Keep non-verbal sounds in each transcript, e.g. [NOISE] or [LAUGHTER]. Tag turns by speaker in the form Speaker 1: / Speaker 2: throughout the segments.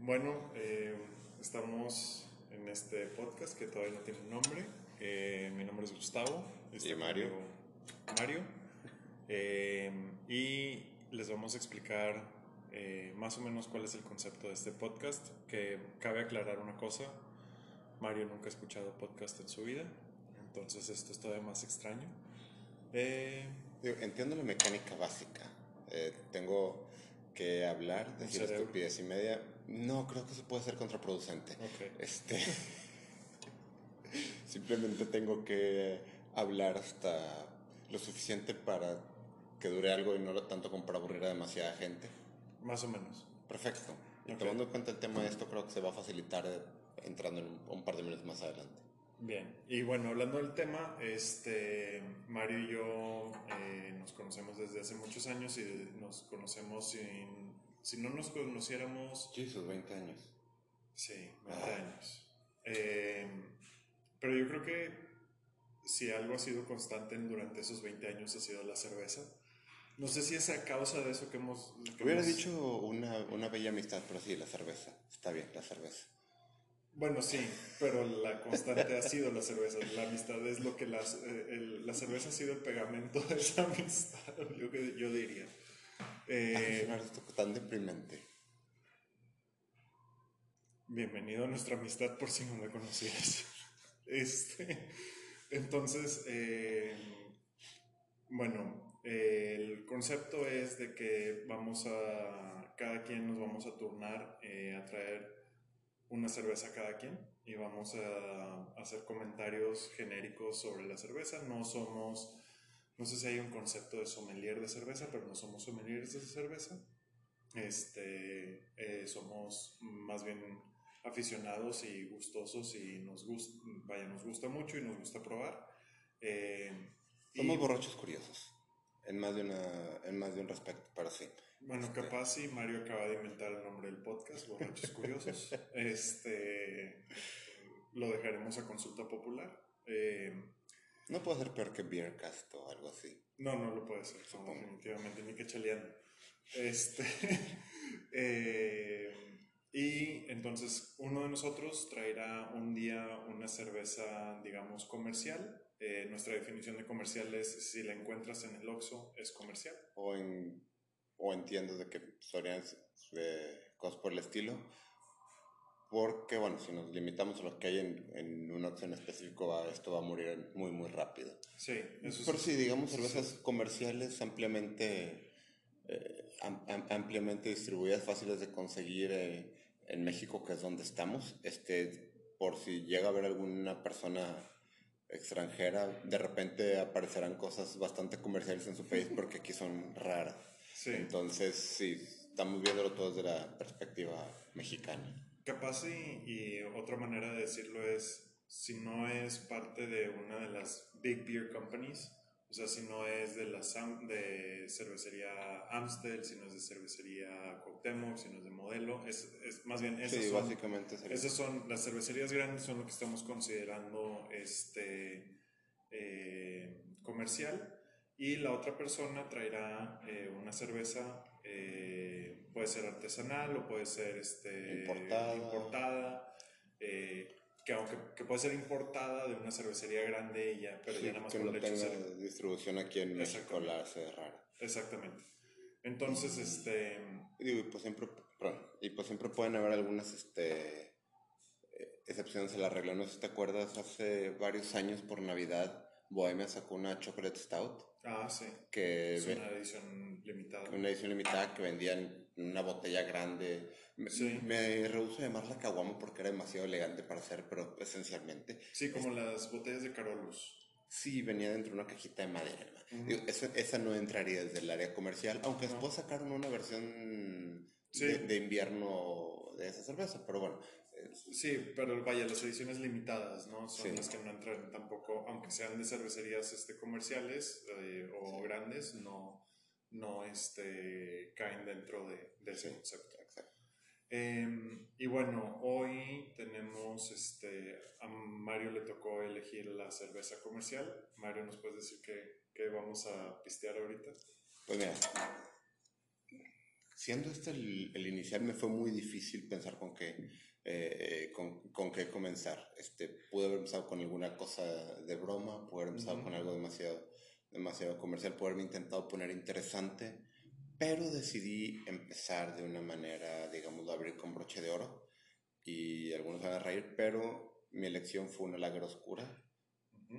Speaker 1: bueno, eh, estamos en este podcast que todavía no tiene un nombre. Eh, mi nombre es Gustavo.
Speaker 2: Y Mario.
Speaker 1: Mario. Eh, y les vamos a explicar más o menos cuál es el concepto de este podcast. Que cabe aclarar una cosa. Mario nunca ha escuchado podcast en su vida. Entonces esto es todavía más extraño. Eh,
Speaker 2: Digo, entiendo la mecánica básica. Tengo que hablar, decir
Speaker 1: cerebro.
Speaker 2: estupidez y media. No, creo que eso puede ser contraproducente.
Speaker 1: ok.
Speaker 2: Este. [LAUGHS] Simplemente tengo que hablar hasta lo suficiente para que dure algo y no lo tanto como para aburrir a demasiada gente.
Speaker 1: Más o menos.
Speaker 2: Perfecto. Y
Speaker 1: Ok.
Speaker 2: tomando en cuenta el tema de esto, creo que se va a facilitar eh, entrando en un, un par de minutos más adelante.
Speaker 1: Bien, y bueno, hablando del tema, este, Mario y yo eh, nos conocemos desde hace muchos años y nos conocemos sin, si no nos conociéramos,
Speaker 2: Jesus, 20 años.
Speaker 1: sí, 20
Speaker 2: Ah.
Speaker 1: años. Eh, pero yo creo que si algo ha sido constante durante esos 20 años ha sido la cerveza. No sé si es a causa de eso que hemos... que
Speaker 2: Hubiera
Speaker 1: hemos-
Speaker 2: dicho una, una bella amistad, pero sí, la cerveza. Está bien, la cerveza.
Speaker 1: Bueno, sí, pero la constante ha sido la cerveza. La amistad es lo que las, eh, el- la cerveza ha sido el pegamento de esa amistad, yo, yo diría. Eh,
Speaker 2: tan deprimente.
Speaker 1: bienvenido a nuestra amistad por si no la conocías. [LAUGHS] Este, entonces, eh, bueno, eh, el concepto es de que vamos a, cada quien nos vamos a turnar eh, a traer una cerveza a cada quien y vamos a hacer comentarios genéricos sobre la cerveza. No somos, no sé si hay un concepto de sommelier de cerveza, pero no somos sommeliers de cerveza. Este, eh, somos más bien aficionados y gustosos y nos gusta, vaya, nos gusta mucho y nos gusta probar. Eh, y,
Speaker 2: Somos borrachos curiosos. En más de, una, en más de un respecto, pero sí.
Speaker 1: Bueno, capaz si Mario acaba de inventar el nombre del podcast, Borrachos Curiosos. [LAUGHS] este, lo dejaremos a consulta popular. Eh,
Speaker 2: No puede ser peor que Beercast o algo así.
Speaker 1: no, no lo puede ser,
Speaker 2: Supongo.
Speaker 1: definitivamente, ni que chaleando. Este, [LAUGHS] eh, y entonces uno de nosotros traerá un día una cerveza, digamos, comercial. Eh, nuestra definición de comercial es si la encuentras en el Oxxo, es comercial.
Speaker 2: O en, o en tiendas de que solían de cosas por el estilo. Porque, bueno, si nos limitamos a lo que hay en, en un Oxxo en específico, va- esto va a morir muy, muy rápido.
Speaker 1: Sí, eso
Speaker 2: Pero sí, digamos,
Speaker 1: sí.
Speaker 2: cervezas comerciales ampliamente, eh, am- am- ampliamente distribuidas, fáciles de conseguir eh, en México, que es donde estamos. Este, por si llega a haber alguna persona extranjera, de repente aparecerán cosas bastante comerciales en su país [LAUGHS] porque aquí son raras.
Speaker 1: Sí.
Speaker 2: Entonces, sí, estamos viéndolo todo desde la perspectiva mexicana.
Speaker 1: Capaz y, y otra manera de decirlo es, si no es parte de una de las big beer companies, o sea, si no es de la de cervecería Amstel, si no es de cervecería Cuauhtémoc, si no es de Modelo, es, es más bien esas
Speaker 2: Sí,
Speaker 1: son,
Speaker 2: básicamente sería.
Speaker 1: esas son las cervecerías grandes son lo que estamos considerando este eh, comercial y la otra persona traerá eh, una cerveza eh, puede ser artesanal o puede ser este
Speaker 2: Importada.
Speaker 1: importada, eh, que aunque que puede ser importada de una cervecería grande y ya pero
Speaker 2: Sí,
Speaker 1: ya nada más
Speaker 2: que
Speaker 1: por
Speaker 2: no
Speaker 1: el hecho de
Speaker 2: tenga
Speaker 1: ser-
Speaker 2: distribución aquí en México la hace rara.
Speaker 1: exactamente entonces este
Speaker 2: Y Digo, y pues siempre, perdón, y pues siempre pueden haber algunas este, excepciones a la regla. No sé si te acuerdas, hace varios años por Navidad, Bohemia sacó una Chocolate Stout,
Speaker 1: ah sí
Speaker 2: que
Speaker 1: es una edición limitada
Speaker 2: una edición limitada que vendían en una botella grande. Me,
Speaker 1: Sí.
Speaker 2: me rehúso a llamarla caguama porque era demasiado elegante para hacer, pero esencialmente
Speaker 1: sí como las botellas de Carolus
Speaker 2: sí venía dentro de una cajita de madera. hermano.
Speaker 1: Ujú.
Speaker 2: Digo, esa, esa no entraría desde el área comercial, aunque
Speaker 1: No.
Speaker 2: después sacaron una versión
Speaker 1: Sí.
Speaker 2: de, de invierno de esa cerveza, pero bueno. Eh,
Speaker 1: Sí, pero vaya, las ediciones limitadas, ¿no? Son
Speaker 2: Sí.
Speaker 1: las que no entran tampoco, aunque sean de cervecerías este, comerciales eh, o grandes, no, no este, caen dentro de, de ese
Speaker 2: Sí.
Speaker 1: concepto. Em, y bueno, hoy tenemos, este, a Mario le tocó elegir la cerveza comercial. Mario, ¿nos puedes decir qué, qué vamos a pistear ahorita?
Speaker 2: Pues mira, siendo este el, el, inicial, me fue muy difícil pensar con qué, eh, con, con, qué comenzar. Este, pude haber empezado con alguna cosa de broma, pude haber empezado con algo demasiado, demasiado comercial, pude haberme intentado poner interesante, pero decidí empezar de una manera, digamos, abrir con broche de oro y algunos van a reír, pero mi elección fue una lager oscura,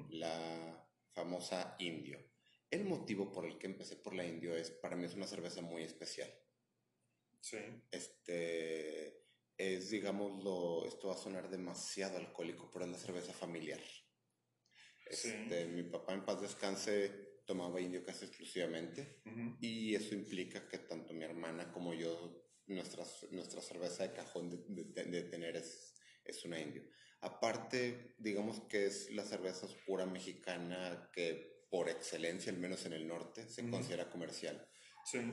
Speaker 2: la famosa Indio. El motivo por el que empecé por la Indio es, para mí es una cerveza muy especial.
Speaker 1: Sí.
Speaker 2: Este, es, digámoslo, esto va a sonar demasiado alcohólico, pero es la cerveza familiar. Este, Mi papá en paz descanse tomaba indio casi exclusivamente y eso implica que tanto mi hermana como yo, nuestra, nuestra cerveza de cajón de, de, tener es, es una indio. Aparte, digamos que es la cerveza oscura mexicana que por excelencia, al menos en el norte, se considera comercial.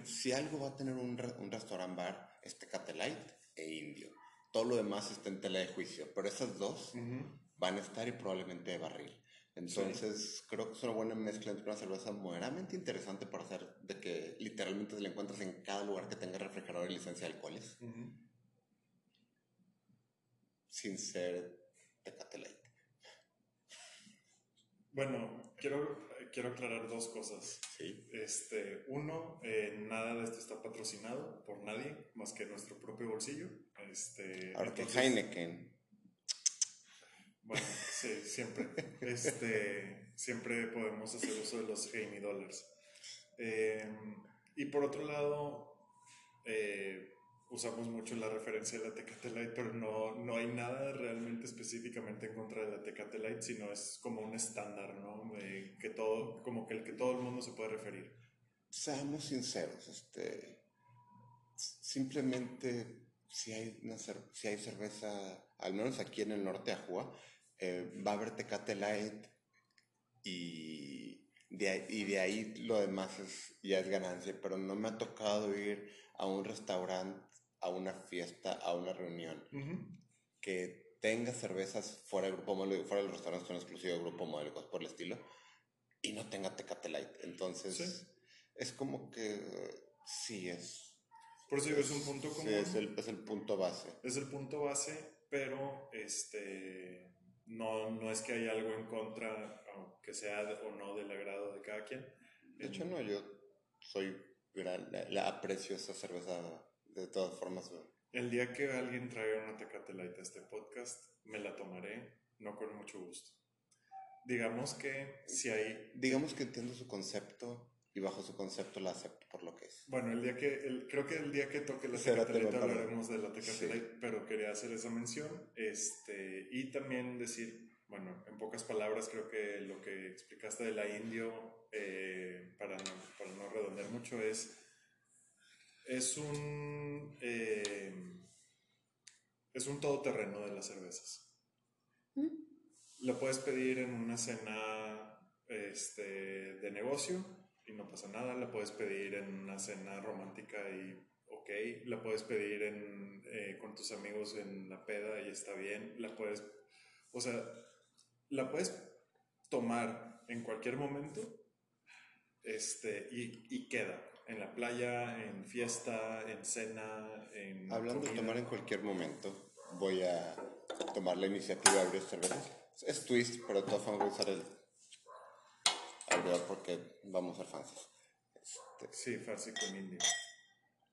Speaker 2: Si algo va a tener un, un restaurant bar, es Tecate Light e Indio. Todo lo demás está en tela de juicio, pero esas dos van a estar y probablemente de barril. Entonces, creo que es una buena mezcla entre una cerveza moderadamente interesante para hacer de que literalmente te la encuentras en cada lugar que tenga refrigerador y licencia de alcoholes. Sin ser Tecate Light.
Speaker 1: Bueno, quiero quiero aclarar dos cosas. Este, uno, eh, nada de esto está patrocinado por nadie más que nuestro propio bolsillo. Este,
Speaker 2: Ahora Heineken.
Speaker 1: Bueno, sí, siempre. [LAUGHS] este, siempre podemos hacer uso de los Heine Dollars. Em, y por otro lado, eh, usamos mucho la referencia de la Tecate Light, pero no, no hay nada realmente específicamente en contra de la Tecate Light, sino es como un estándar, ¿no? que todo, como que el que todo el mundo se puede referir.
Speaker 2: Seamos sinceros, este, simplemente si hay, una si hay cerveza, al menos aquí en el norte de Ajua, eh, va a haber Tecate Light y de, ahí, y de ahí lo demás es, ya es ganancia, pero no me ha tocado ir a un restaurante a una fiesta, a una reunión, que tenga cervezas fuera del grupo modelo, fuera del restaurante son exclusivo del grupo modelo, cosas por el estilo, y no tenga Tecate Light. Entonces, es como que sí es.
Speaker 1: Por eso es un punto común. Sí,
Speaker 2: es el, es el punto base.
Speaker 1: Es el punto base, pero este no, no es que haya algo en contra, aunque sea o no del agrado de cada quien.
Speaker 2: De hecho, no, yo soy, la aprecio esa cerveza de todas formas.
Speaker 1: El día que alguien traiga una Tecate Light a este podcast, me la tomaré, no con mucho gusto. Digamos que si hay...
Speaker 2: Digamos que entiendo su concepto y bajo su concepto la acepto por lo que es.
Speaker 1: Bueno, el día que, el, creo que el día que toque la Tecate Light hablaremos de la Tecate Light, pero quería hacer esa mención. Este, y también decir, bueno, en pocas palabras creo que lo que explicaste de la indio, eh, para, no, para no redondear mucho, es es un, eh, es un todoterreno de las cervezas. ¿Mm? Lo puedes pedir en una cena este, de negocio y no pasa nada. La puedes pedir en una cena romántica y ok. La puedes pedir en, eh, con tus amigos en la peda y está bien. La puedes, o sea, la puedes tomar en cualquier momento este, y, y queda en la playa, en fiesta, en cena, en.
Speaker 2: Hablando de tomar en cualquier momento, voy a tomar la iniciativa de abrir cervezas. Es twist, pero de todas formas voy a usar el abridor porque vamos a ser fans.
Speaker 1: Este, sí, fácil con indio.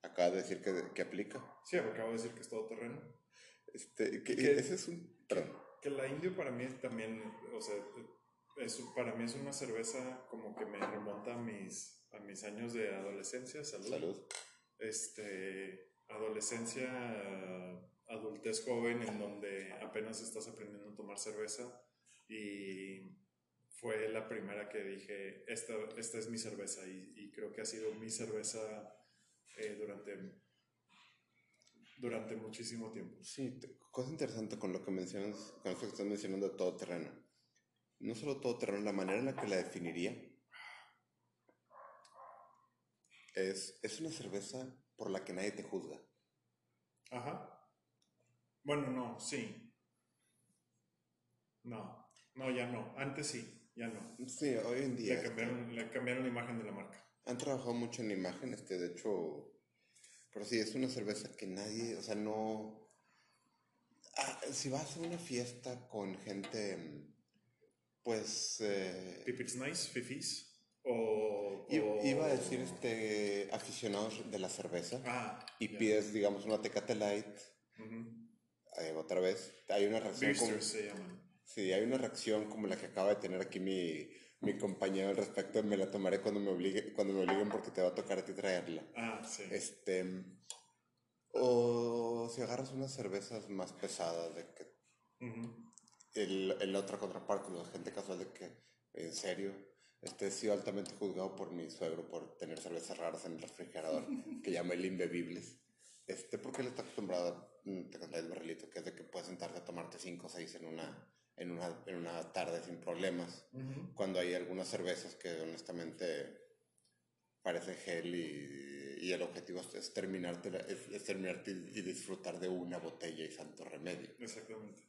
Speaker 2: Acaba de decir que, que, aplica.
Speaker 1: Sí, acabo de decir que es todo terreno.
Speaker 2: Este, que, ese es un. Perdón.
Speaker 1: Que, la indio para mí también, o sea, es, para mí es una cerveza como que me remonta a mis a mis años de adolescencia, salud.
Speaker 2: Salud.
Speaker 1: Este, adolescencia, adultez joven, en donde apenas estás aprendiendo a tomar cerveza y fue la primera que dije, esta, esta es mi cerveza y, creo que ha sido mi cerveza eh, durante, durante muchísimo tiempo.
Speaker 2: Sí, cosa interesante con lo que mencionas, con lo que estás mencionando de todo terreno. No solo todo terreno, la manera en la que la definiría es, es una cerveza por la que nadie te juzga.
Speaker 1: Ajá. Bueno, no, sí. No, no, ya no. Antes sí, ya no.
Speaker 2: Sí, hoy en día.
Speaker 1: Le cambiaron, le cambiaron la imagen de la marca.
Speaker 2: Han trabajado mucho en la imagen, este, de hecho, Pero sí, es una cerveza que nadie, o sea, no... Ah, si vas a una fiesta con gente, pues... Eh,
Speaker 1: Pipits Nice, Fifis. O,
Speaker 2: Iba a decir este, aficionados de la cerveza.
Speaker 1: Ah,
Speaker 2: y pides, digamos, una Tecate Light. Eh, otra vez, hay una reacción.
Speaker 1: Como, se llaman.
Speaker 2: Sí, hay una reacción como la que acaba de tener aquí mi, mi compañero al respecto. Me la tomaré cuando me, obligue, cuando me obliguen porque te va a tocar a ti traerla.
Speaker 1: Ah, sí.
Speaker 2: Este. O si agarras unas cervezas más pesadas, de que. el, el, otra contraparte, la gente casual, de que, en serio, este, he sido altamente juzgado por mi suegro por tener cervezas raras en el refrigerador, [LAUGHS] que llama el imbebibles. Este, porque él está acostumbrado a el barrilito, que es de que puedes sentarte a tomarte 5 o 6 en una, en, una, en una tarde sin problemas. Cuando hay algunas cervezas que honestamente parece gel y, y el objetivo es terminarte, es, terminarte y, disfrutar de una botella y santo remedio.
Speaker 1: Exactamente.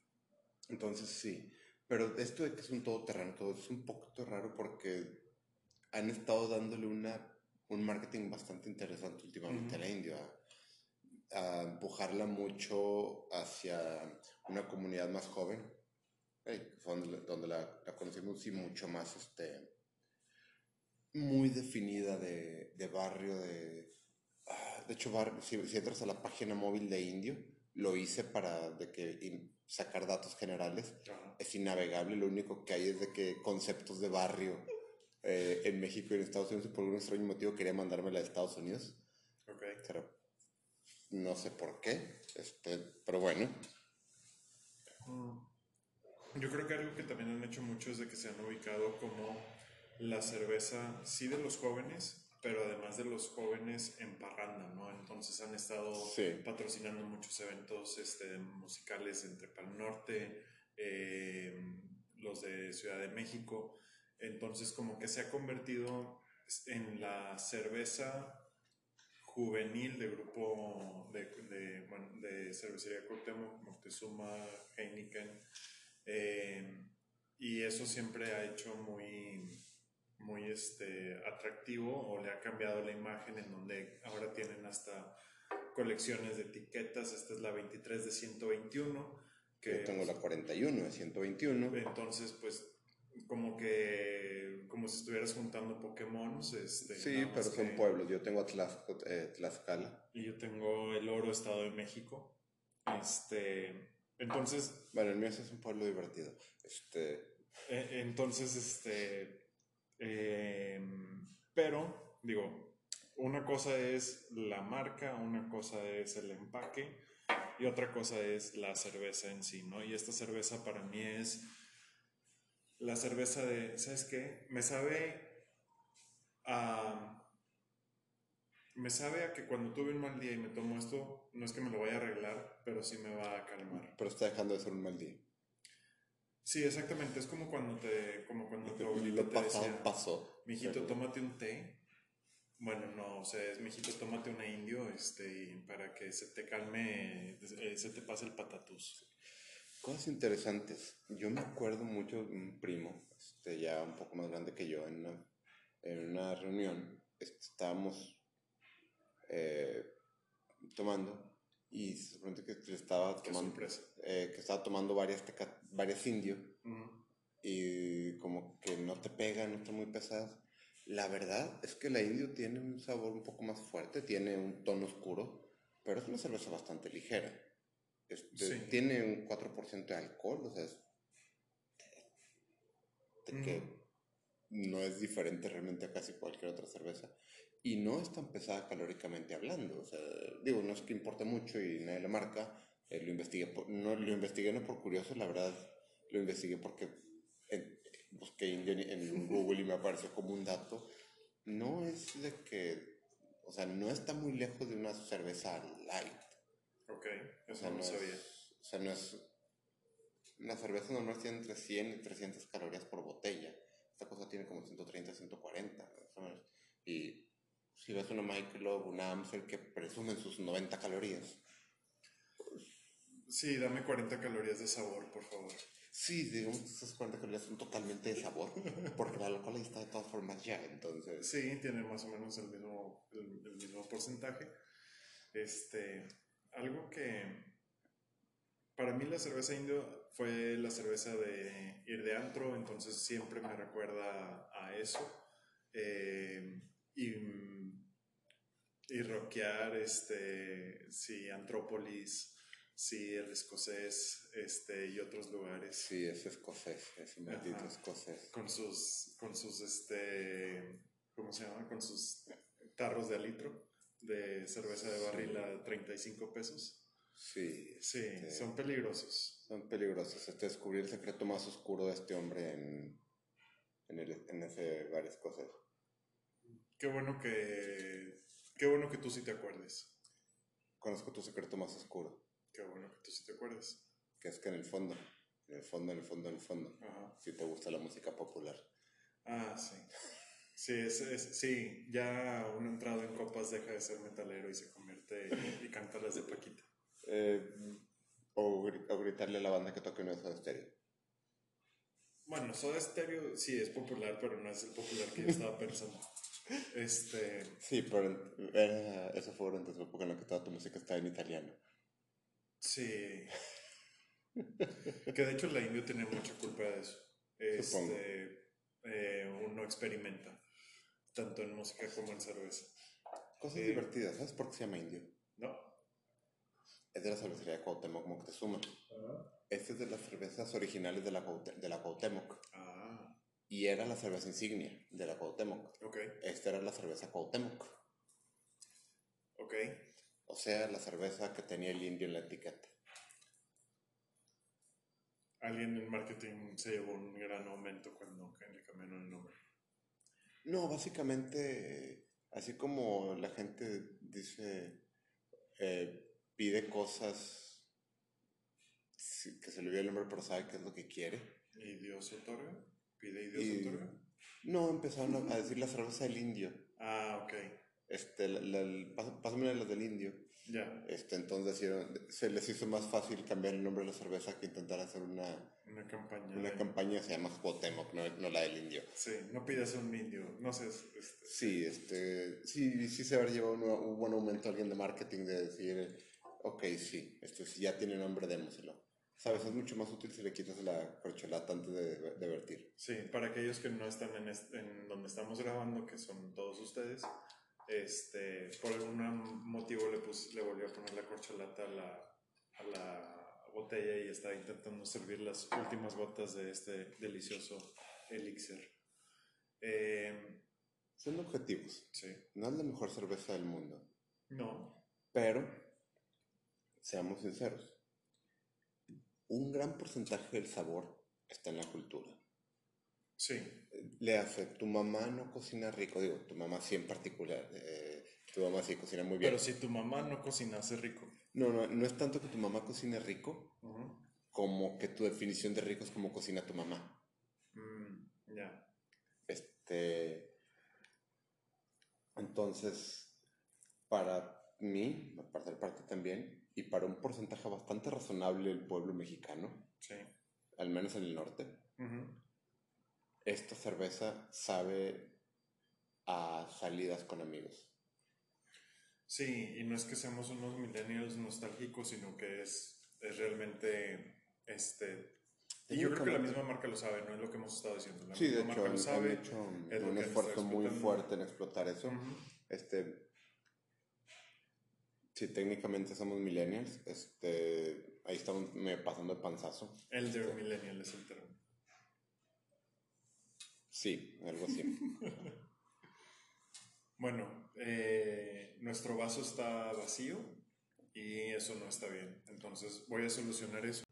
Speaker 2: Entonces sí, pero esto de que es un todoterreno, todo es un poquito raro porque han estado dándole una, un marketing bastante interesante últimamente a la India a empujarla mucho hacia una comunidad más joven, donde, donde la, la, conocimos y mucho más, este, muy definida de, de barrio, de... Ah, de hecho, si, si, entras a la página móvil de Indio, lo hice para de que sacar datos generales. Es innavegable, lo único que hay es de que conceptos de barrio eh, en México y en Estados Unidos, y por algún extraño motivo quería mandármela a Estados Unidos.
Speaker 1: Okay.
Speaker 2: Pero no sé por qué, este, pero bueno.
Speaker 1: Mm. Yo creo que algo que también han hecho mucho es de que se han ubicado como la cerveza, sí de los jóvenes, pero además de los jóvenes en parranda, ¿no? Entonces han estado patrocinando muchos eventos este, musicales entre Pal Norte, eh, los de Ciudad de México. Entonces como que se ha convertido en la cerveza juvenil de grupo de, de, bueno, de cervecería Cuauhtémoc, Moctezuma, Heineken, eh, y eso siempre ha hecho muy, muy este, atractivo o le ha cambiado la imagen en donde ahora tienen hasta colecciones de etiquetas, esta es la 23 de 121.
Speaker 2: Que, Yo tengo la 41 de 121.
Speaker 1: Entonces, pues como que como si estuvieras juntando Pokémon. Este,
Speaker 2: sí, pero son pueblos. Yo tengo eh, Tlaxcala.
Speaker 1: Y yo tengo el Oro Estado de México. Este, entonces...
Speaker 2: Bueno, el mío es un pueblo divertido. Este...
Speaker 1: E, entonces, este... Em, pero, digo, una cosa es la marca, una cosa es el empaque y otra cosa es la cerveza en sí, ¿no? Y esta cerveza para mí es la cerveza de, ¿sabes qué? Me sabe a... Me sabe a que cuando tuve un mal día y me tomo esto, no es que me lo vaya a arreglar, pero sí me va a calmar.
Speaker 2: Pero está dejando de ser un mal día.
Speaker 1: Sí, exactamente. Es como cuando te, como cuando te
Speaker 2: decía, pasó.
Speaker 1: Mijito, tómate un té. Bueno, no, o sea, es mijito, tómate una indio, este, para que se te calme, eh, se te pase el patatús.
Speaker 2: Cosas interesantes. Yo me acuerdo mucho de un primo, este, ya un poco más grande que yo, en una, en una reunión. Este, estábamos eh, tomando y se supone que estaba tomando, eh, que estaba tomando varias, varias indios y como que no te pegan, no están muy pesadas. La verdad es que la indio tiene un sabor un poco más fuerte, tiene un tono oscuro, pero es una cerveza bastante ligera. Este, tiene un 4% de alcohol, o sea, es, que no es diferente realmente a casi cualquier otra cerveza. Y no es tan pesada calóricamente hablando. O sea, digo, no es que importe mucho y nadie la marca. Eh, lo, investigué no, lo investigué no por curioso, la verdad, lo investigué porque busqué en Google y me apareció como un dato. No es de que, o sea, no está muy lejos de una cerveza light.
Speaker 1: Ok, eso no, sabía.
Speaker 2: o sea, no es. Una cerveza normal tiene entre 100 y 300 calorías por botella. Esta cosa tiene como 130, 140. Y si ves una Michelob, una Amstel que presumen sus 90 calorías.
Speaker 1: Sí, dame 40 calorías de sabor, por favor.
Speaker 2: Sí, digamos que esas 40 calorías son totalmente de sabor, porque la local está de todas formas ya, entonces...
Speaker 1: Sí, tiene más o menos el mismo, el mismo porcentaje. Este, algo que para mí la cerveza indio fue la cerveza de ir de antro, entonces siempre me recuerda a eso. Eh, y, y rockear, este, sí, Antrópolis, sí, el escocés, este, y otros lugares.
Speaker 2: Sí, es escocés, es un maldito escocés.
Speaker 1: Con sus, con sus, este, ¿cómo se llama? Con sus tarros de a litro de cerveza de barril a 35 pesos.
Speaker 2: Sí.
Speaker 1: Sí, este, son peligrosos.
Speaker 2: Son peligrosos. Este descubrir el secreto más oscuro de este hombre en, en, el, en ese varias cosas.
Speaker 1: Qué bueno que. Qué bueno que tú sí te acuerdes.
Speaker 2: Conozco tu secreto más oscuro.
Speaker 1: Qué bueno que tú sí te acuerdes.
Speaker 2: Que es que en el fondo, en el fondo, en el fondo, en el fondo, si te gusta la música popular.
Speaker 1: Ah, sí. Sí, es, sí, ya uno entrado en copas deja de ser metalero y se convierte y, canta las de Paquita.
Speaker 2: Eh, o, gritarle a la banda que toque un Soda Stereo.
Speaker 1: Bueno, Soda Stereo sí es popular, pero no es el popular que yo estaba [LAUGHS] pensando. Este...
Speaker 2: Sí, pero era, eso fue durante su época en la que toda tu música estaba en italiano.
Speaker 1: Sí. que de hecho la indio tiene mucha culpa de eso. Este, eh, uno experimenta tanto en música como en cerveza.
Speaker 2: Cosas divertidas, ¿sabes por qué se llama indio?
Speaker 1: No.
Speaker 2: Es de la cervecería de Cuauhtémoc Moctezuma. Este es de las cervezas originales de la, de la Cuauhtémoc.
Speaker 1: Ah.
Speaker 2: Y era la cerveza insignia de la Cuauhtémoc.
Speaker 1: Ok.
Speaker 2: Esta era la cerveza Cuauhtémoc.
Speaker 1: Ok.
Speaker 2: O sea, la cerveza que tenía el indio en la etiqueta.
Speaker 1: Alguien en marketing se llevó un gran aumento cuando le cambiaron el nombre.
Speaker 2: No, básicamente, así como la gente dice, eh, pide cosas que se le olvida el nombre, pero sabe qué es lo que quiere.
Speaker 1: ¿Y Dios otorga? ¿Pide y Dios otorga?
Speaker 2: No, empezaron a decir la cerveza del indio.
Speaker 1: Ah, ok.
Speaker 2: Este, pásame la del indio.
Speaker 1: Ya.
Speaker 2: Este, entonces se les hizo más fácil cambiar el nombre de la cerveza que intentar hacer una,
Speaker 1: una campaña.
Speaker 2: Una campaña se llama Cuauhtémoc, no, no, la del indio.
Speaker 1: Sí, no pidas un indio, no sé. Este.
Speaker 2: Sí, este, sí, sí se habrá llevado un, buen aumento a alguien de marketing de decir, ok, sí, esto sí ya tiene nombre, démoselo. Sabes, es mucho más útil si le quitas la corcholata antes de, de vertir.
Speaker 1: Sí, para aquellos que no están en, en donde estamos grabando, que son todos ustedes, este, por algún motivo le, puse, le volvió a poner la corcholata a la, a la botella y está intentando servir las últimas gotas de este delicioso elixir. Eh,
Speaker 2: Son objetivos.
Speaker 1: Sí.
Speaker 2: No es la mejor cerveza del mundo.
Speaker 1: No.
Speaker 2: Pero, seamos sinceros, un gran porcentaje del sabor está en la cultura.
Speaker 1: Sí.
Speaker 2: Le hace, tu mamá no cocina rico, digo, tu mamá sí en particular, eh, tu mamá sí cocina muy bien.
Speaker 1: Pero si tu mamá no cocinase rico.
Speaker 2: No, no, no es tanto que tu mamá cocine rico, como que tu definición de rico es como cocina tu mamá.
Speaker 1: Mm, ya.
Speaker 2: Este. Entonces, para mí, para parte también, y para un porcentaje bastante razonable del pueblo mexicano,
Speaker 1: sí.
Speaker 2: al menos en el norte, esta cerveza sabe a salidas con amigos.
Speaker 1: Sí, y no es que seamos unos millennials nostálgicos, sino que es, es realmente, este, y yo creo que la misma marca lo sabe, no es lo que hemos estado diciendo. La
Speaker 2: sí, de hecho, han, sabe, hecho un esfuerzo muy fuerte en explotar eso. Este, sí, técnicamente somos millennials, este, ahí estamos me pasando el panzazo.
Speaker 1: Elder este, millennial es el término.
Speaker 2: Sí, algo así. [LAUGHS]
Speaker 1: bueno, eh, nuestro vaso está vacío y eso no está bien. Entonces voy a solucionar eso.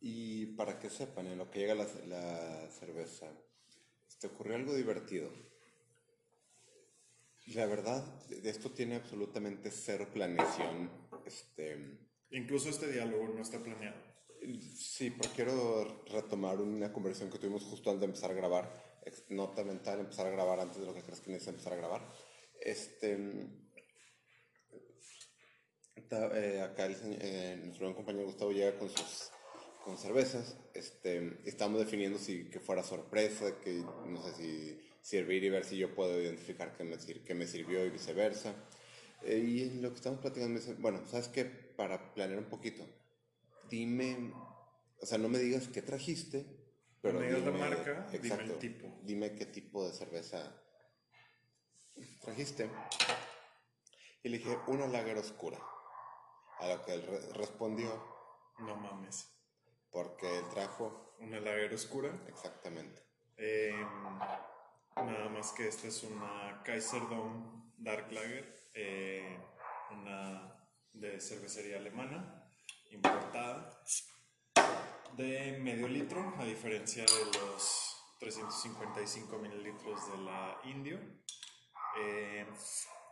Speaker 2: Y para que sepan, en lo que llega la, la cerveza, te ocurrió algo divertido. La verdad, de esto tiene absolutamente cero planeación. Este,
Speaker 1: Incluso este diálogo no está planeado.
Speaker 2: Sí, pero quiero retomar una conversación que tuvimos justo antes de empezar a grabar. Nota mental, empezar a grabar antes de lo que crees que necesitas empezar a grabar. Este, eh, acá el, eh, nuestro buen compañero Gustavo llega con sus con cervezas. Este, estamos definiendo si que fuera sorpresa, que no sé si servir y ver si yo puedo identificar qué me, qué me sirvió y viceversa. Eh, y en lo que estamos platicando, me dice, bueno, ¿sabes qué? Para planear un poquito, dime, o sea, no me digas qué trajiste, pero
Speaker 1: me digas la marca, dime el tipo.
Speaker 2: Dime qué tipo de cerveza trajiste. Y le dije, una lager oscura. A lo que él re- respondió,
Speaker 1: No mames.
Speaker 2: porque él trajo
Speaker 1: Una lager oscura.
Speaker 2: exactamente.
Speaker 1: Eh, nada más que esta es una Kaiserdom Dark Lager, eh, una de cervecería alemana, importada, de medio litro, a diferencia de los 355 mililitros de la Indio. Eh,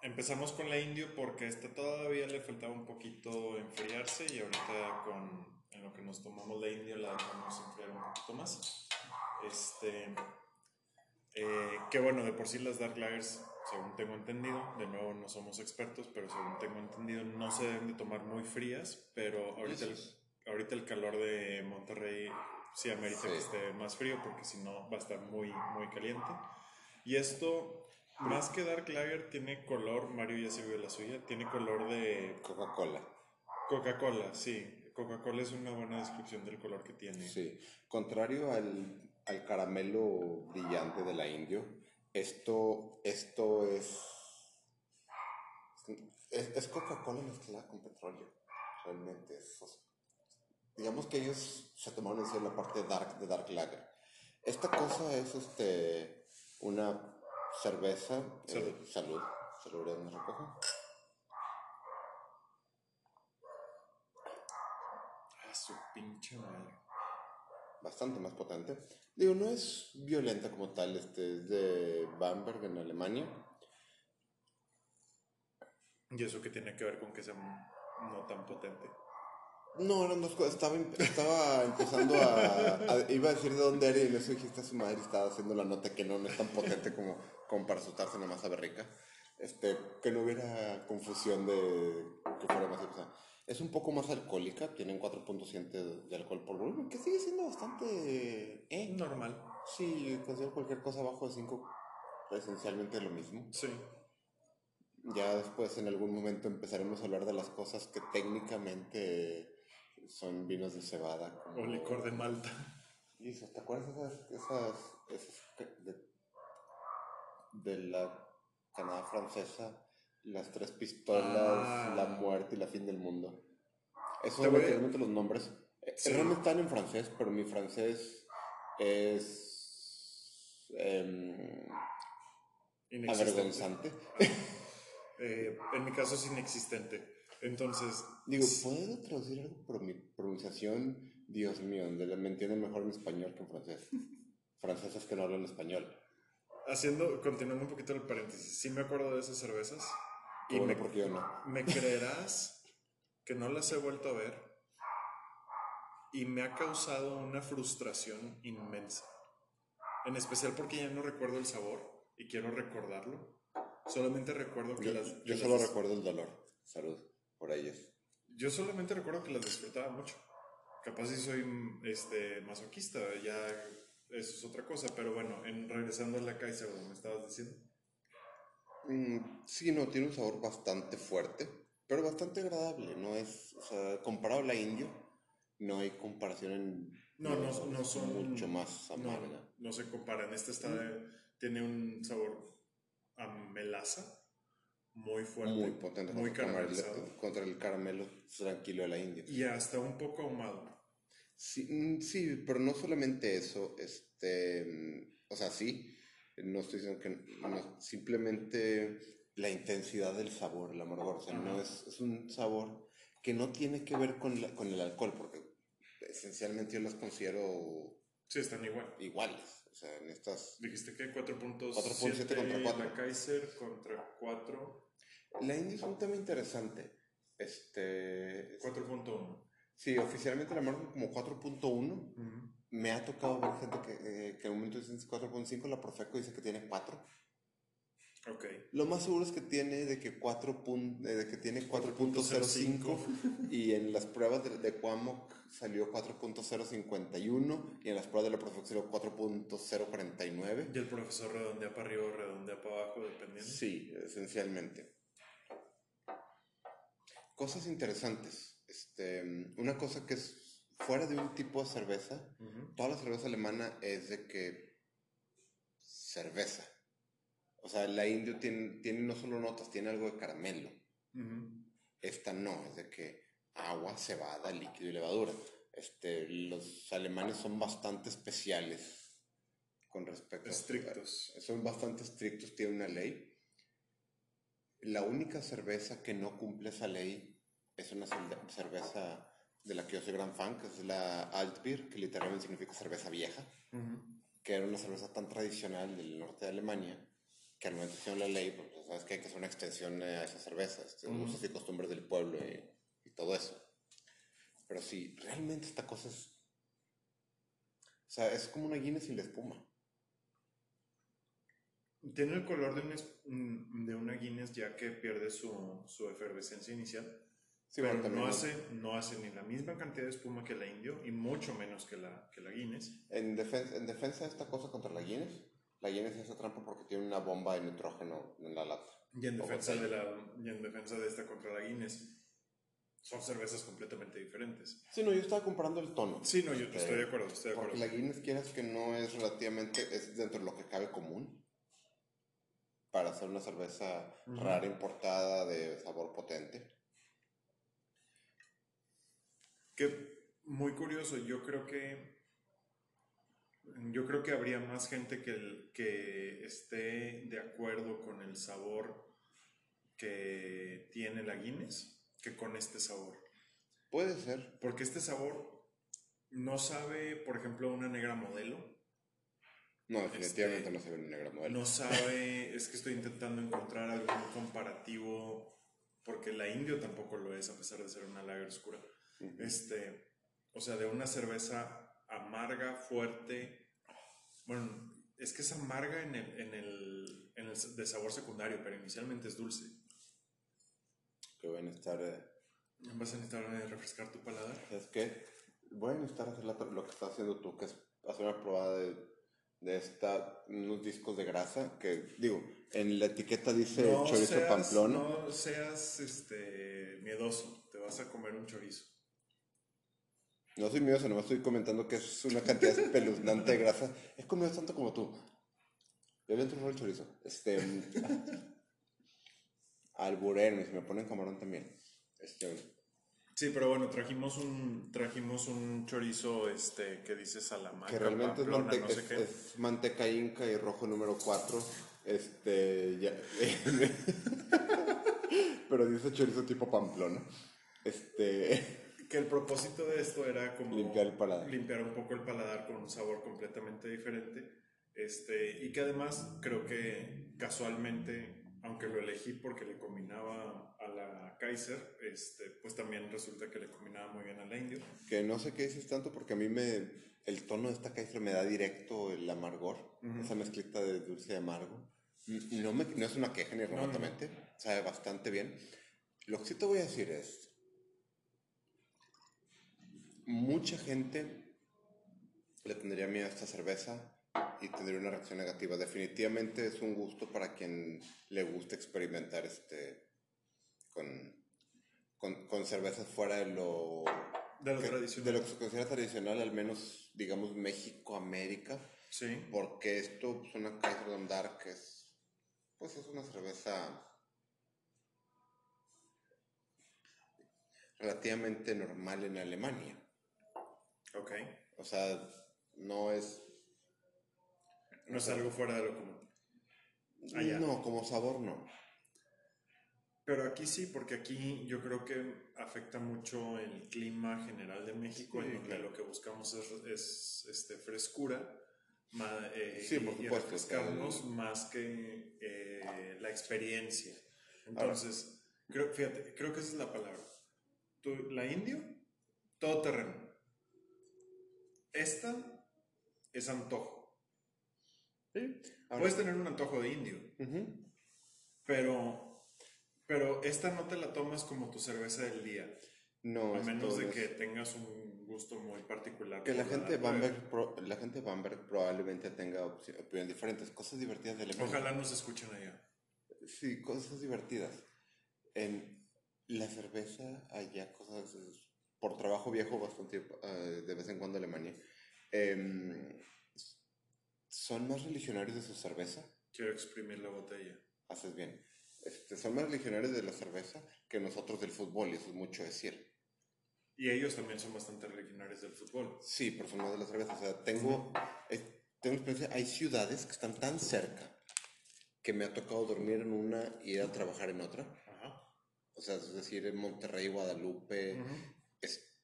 Speaker 1: empezamos con la Indio porque esta todavía le faltaba un poquito enfriarse y ahorita con, en lo que nos tomamos la Indio la dejamos enfriar un poquito más. Este, eh, que bueno, de por sí las Dark Lagers, según tengo entendido, de nuevo no somos expertos, pero según tengo entendido no se deben de tomar muy frías, pero ahorita el, ahorita el calor de Monterrey sí amerita
Speaker 2: Sí.
Speaker 1: que esté más frío porque si no va a estar muy, muy caliente. Y esto, más que Dark Lager, tiene color, Mario ya se vio la suya, tiene color de
Speaker 2: Coca-Cola.
Speaker 1: Coca-Cola, sí. Coca-Cola es una buena descripción del color que tiene.
Speaker 2: Sí. Contrario al, al caramelo brillante de la Indio, esto, esto es, es, es Coca-Cola mezclada con petróleo. Realmente es. o sea, digamos que ellos se tomaron en serio la parte dark de Dark Lager. Esta cosa es este una cerveza. eh,
Speaker 1: Salud.
Speaker 2: salud. Salud, ¿me recojo?
Speaker 1: Ah, su pinche madre.
Speaker 2: bastante más potente. Digo, no es violenta como tal, este es de Bamberg en Alemania.
Speaker 1: ¿Y eso qué tiene que ver con que sea no tan potente?
Speaker 2: No, eran dos cosas. Estaba, estaba empezando a, a- Iba a decir de dónde era y en eso dijiste a su madre y estaba haciendo la nota que no, no es tan potente como, como para asustarse nada más a ver rica. Este, que no hubiera confusión de que fuera más. O sea, es un poco más alcohólica, tienen 4.7 de, alcohol por volumen, que sigue siendo bastante. Eh,
Speaker 1: Normal.
Speaker 2: Sí, considero cualquier cosa abajo de 5 esencialmente lo mismo.
Speaker 1: Sí.
Speaker 2: Ya después en algún momento empezaremos a hablar de las cosas que técnicamente son vinos de cebada. como-
Speaker 1: O licor de Malta.
Speaker 2: Y eso, ¿te acuerdas esas, esas, esas que- de, de la Canadá francesa? Las tres pistolas,
Speaker 1: Ah.
Speaker 2: la muerte y la fin del mundo. Eso
Speaker 1: Te voy a-
Speaker 2: realmente los nombres. eh,
Speaker 1: Sí.
Speaker 2: Realmente están en francés, pero mi francés es em, avergonzante.
Speaker 1: Eh, en mi caso es inexistente. Entonces,
Speaker 2: Digo, ¿puedo traducir algo por mi pronunciación? Dios mío, de- me entienden mejor en español que en francés. Franceses que no hablan español.
Speaker 1: Haciendo, continuando un poquito el paréntesis, sí me acuerdo de esas cervezas. Y me,
Speaker 2: porque yo no.
Speaker 1: me creerás que no las he vuelto a ver y me ha causado una frustración inmensa. En especial porque ya no recuerdo el sabor y quiero recordarlo. Solamente recuerdo que
Speaker 2: Yo,
Speaker 1: las...
Speaker 2: yo
Speaker 1: que las
Speaker 2: solo
Speaker 1: dis-
Speaker 2: recuerdo el dolor. Salud, por es.
Speaker 1: Yo solamente recuerdo que las disfrutaba mucho. Capaz si soy este, masoquista, ya eso es otra cosa. Pero bueno, en, regresando a la Kaiser, como me estabas diciendo.
Speaker 2: Mm, sí, no, tiene un sabor bastante fuerte, pero bastante agradable. No es, o sea, comparado a la indio, no hay comparación en.
Speaker 1: No, no, no son...
Speaker 2: Mucho más
Speaker 1: No,
Speaker 2: amarga.
Speaker 1: no se comparan. Este está de- tiene un sabor a melaza muy fuerte.
Speaker 2: Muy potente
Speaker 1: Muy
Speaker 2: contra,
Speaker 1: caramelizado.
Speaker 2: contra el caramelo tranquilo de la india.
Speaker 1: Y hasta un poco ahumado.
Speaker 2: Sí, mm, sí, pero no solamente eso, este, mm, o sea, sí, no estoy diciendo que no, simplemente la intensidad del sabor, el amargor, o sea, no es, es un sabor que no tiene que ver con, la- con el alcohol, porque esencialmente yo los considero
Speaker 1: Sí, están igual.
Speaker 2: iguales, o sea, en estas...
Speaker 1: Dijiste que 4.7
Speaker 2: 4.7 contra
Speaker 1: y
Speaker 2: 4.
Speaker 1: la Kaiser contra 4.
Speaker 2: La India es un tema interesante, este...
Speaker 1: 4.1.
Speaker 2: Sí, oficialmente la marca como 4.1, me ha tocado ver gente que, eh, que en un momento dicen 4.5, la Profeco dice que tiene 4.
Speaker 1: Ok.
Speaker 2: Lo más seguro es que tiene de que 4 pun- eh, de que tiene 4.05 y en las pruebas de, de Quamoc salió 4.051 y en las pruebas de la Profeco salió 4.049.
Speaker 1: Y el profesor redondea para arriba o redondea para abajo, dependiendo.
Speaker 2: Sí, esencialmente. cosas interesantes. Este, una cosa que es fuera de un tipo de cerveza, toda la cerveza alemana es de que cerveza. O sea, la indio tiene, tiene no solo notas, tiene algo de caramelo. Esta no, es de que agua, cebada, líquido y levadura. Este, los alemanes son bastante especiales con respecto
Speaker 1: estrictos.
Speaker 2: a... Son bastante estrictos, tienen una ley. La única cerveza que no cumple esa ley es una cerveza de la que yo soy gran fan, que es la Altbier, que literalmente significa cerveza vieja, que era una cerveza tan tradicional del norte de Alemania, que al momento hicieron la ley, pues sabes que hay que hacer una extensión a esa cerveza, este, usos y costumbres del pueblo y, todo eso. Pero sí, realmente esta cosa es... O sea, es como una Guinness sin la espuma.
Speaker 1: Tiene el color de, un, de una Guinness ya que pierde su, su efervescencia inicial. Sí, pero no, hace, no hace ni la misma cantidad de espuma que la indio y mucho menos que la, que la Guinness.
Speaker 2: En, defensa, en defensa de esta cosa contra la Guinness, la Guinness hace trampa porque tiene una bomba de nitrógeno en la lata.
Speaker 1: Y en, defensa de la, y en defensa de esta contra la Guinness, son cervezas completamente diferentes.
Speaker 2: Sí, no, yo estaba comprando el tono.
Speaker 1: Sí, no, yo estoy de acuerdo, estoy de acuerdo.
Speaker 2: Porque la Guinness, quieras que no es relativamente, es dentro de lo que cabe común para hacer una cerveza rara importada de sabor potente.
Speaker 1: Que muy curioso, yo creo que yo creo que habría más gente que, que esté de acuerdo con el sabor que tiene la Guinness que con este sabor.
Speaker 2: Puede ser.
Speaker 1: Porque este sabor no sabe, por ejemplo, una negra modelo.
Speaker 2: No, definitivamente este, no sabe una negra modelo.
Speaker 1: No sabe, es que estoy intentando encontrar algún comparativo, porque la indio tampoco lo es, a pesar de ser una lager oscura. Este, o sea, de una cerveza amarga, fuerte. Bueno, es que es amarga en el, en el, en el de sabor secundario, pero inicialmente es dulce.
Speaker 2: A estar. Eh,
Speaker 1: ¿Vas a necesitar refrescar tu paladar?
Speaker 2: Es que voy a necesitar hacer lo que estás haciendo tú, que es hacer una probada de, de esta, unos discos de grasa, que digo, en la etiqueta dice chorizo pamplona.
Speaker 1: No seas este, miedoso, te vas a comer un chorizo.
Speaker 2: No soy miedoso, nomás estoy comentando que es una cantidad espeluznante de grasa. He comido tanto como tú. Yo voy a el chorizo. Este. [LAUGHS] alburerme, si me ponen camarón también. Este.
Speaker 1: Sí, pero bueno, trajimos un, trajimos un chorizo este, que dice Salamanca.
Speaker 2: Que realmente es, manteca inca y rojo número 4. Este, [LAUGHS] pero dice chorizo tipo pamplona. Este [LAUGHS]
Speaker 1: que el propósito de esto era como
Speaker 2: limpiar el paladar.
Speaker 1: Limpiar un poco el paladar con un sabor completamente diferente. Este, y que además creo que casualmente, aunque lo elegí porque le combinaba a la Kaiser, este, pues también resulta que le combinaba muy bien a la Indio.
Speaker 2: Que no sé qué dices tanto porque a mí me el tono de esta Kaiser me da directo el amargor, esa mezclita de dulce y amargo. No, me, no es una queja ni remotamente, sabe bastante bien. Lo que sí te voy a decir es, mucha gente le tendría miedo a esta cerveza y tendría una reacción negativa. Definitivamente es un gusto para quien le gusta experimentar este con, con, cervezas fuera de lo,
Speaker 1: de lo, tradicional.
Speaker 2: de lo que se considera tradicional, al menos digamos México, América.
Speaker 1: Sí.
Speaker 2: Porque esto es una Kaiser Dark que es, pues es una cerveza relativamente normal en Alemania.
Speaker 1: Ok.
Speaker 2: O sea, no es...
Speaker 1: No es algo fuera de lo común.
Speaker 2: No, como sabor no.
Speaker 1: Pero aquí sí, porque aquí yo creo que afecta mucho el clima general de México, en donde lo que buscamos es, este, frescura eh,
Speaker 2: sí, por
Speaker 1: y, más que eh, la experiencia. Entonces, creo, fíjate, creo que esa es la palabra. la indio, todo terreno. Esta es antojo. Puedes tener un antojo de indio, pero, pero esta no te la tomas como tu cerveza del día.
Speaker 2: No,
Speaker 1: a menos de que tengas un gusto muy particular.
Speaker 2: Que la gente, Bamberg, la gente Bamberg probablemente tenga opiniones diferentes, cosas divertidas de
Speaker 1: Ojalá nos escuchen allá.
Speaker 2: Sí, cosas divertidas. En La cerveza, allá cosas, por trabajo viejo bastante eh, de vez en cuando a Alemania, em, son más religionarios de su cerveza.
Speaker 1: Quiero exprimir la botella.
Speaker 2: Haces bien. Este, son más religionarios de la cerveza que nosotros del fútbol, y eso es mucho decir.
Speaker 1: Y ellos también son bastante religionarios del fútbol.
Speaker 2: Sí, pero son más de la cerveza. O sea, tengo, eh, tengo experiencia, hay ciudades que están tan cerca que me ha tocado dormir en una y ir a trabajar en otra.
Speaker 1: Ajá.
Speaker 2: O sea, es decir, en Monterrey, Guadalupe.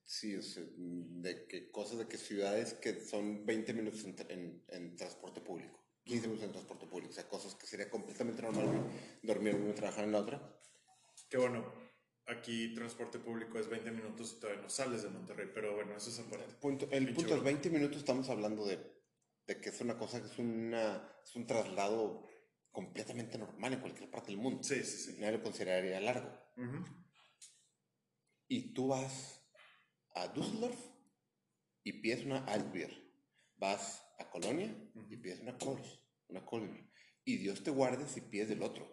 Speaker 2: Sí, o sea, de que cosas de que ciudades que son 20 minutos en, en- en transporte público, 15 minutos en transporte público, o sea, cosas que sería completamente normal dormir en una y trabajar en la otra.
Speaker 1: Que bueno, aquí transporte público es 20 minutos y todavía no sales de Monterrey, pero bueno, eso es aparte.
Speaker 2: Punto, el punto es
Speaker 1: broma.
Speaker 2: 20 minutos, estamos hablando de, de que es una cosa que es, una, es un traslado completamente normal en cualquier parte del mundo.
Speaker 1: Sí, sí, sí.
Speaker 2: Nadie lo consideraría largo.
Speaker 1: Ujú.
Speaker 2: Y tú vas a Düsseldorf y pides una Altbier. Vas a Colonia y pides una Kols, una Kolbier. Y Dios te guarde si pides del otro.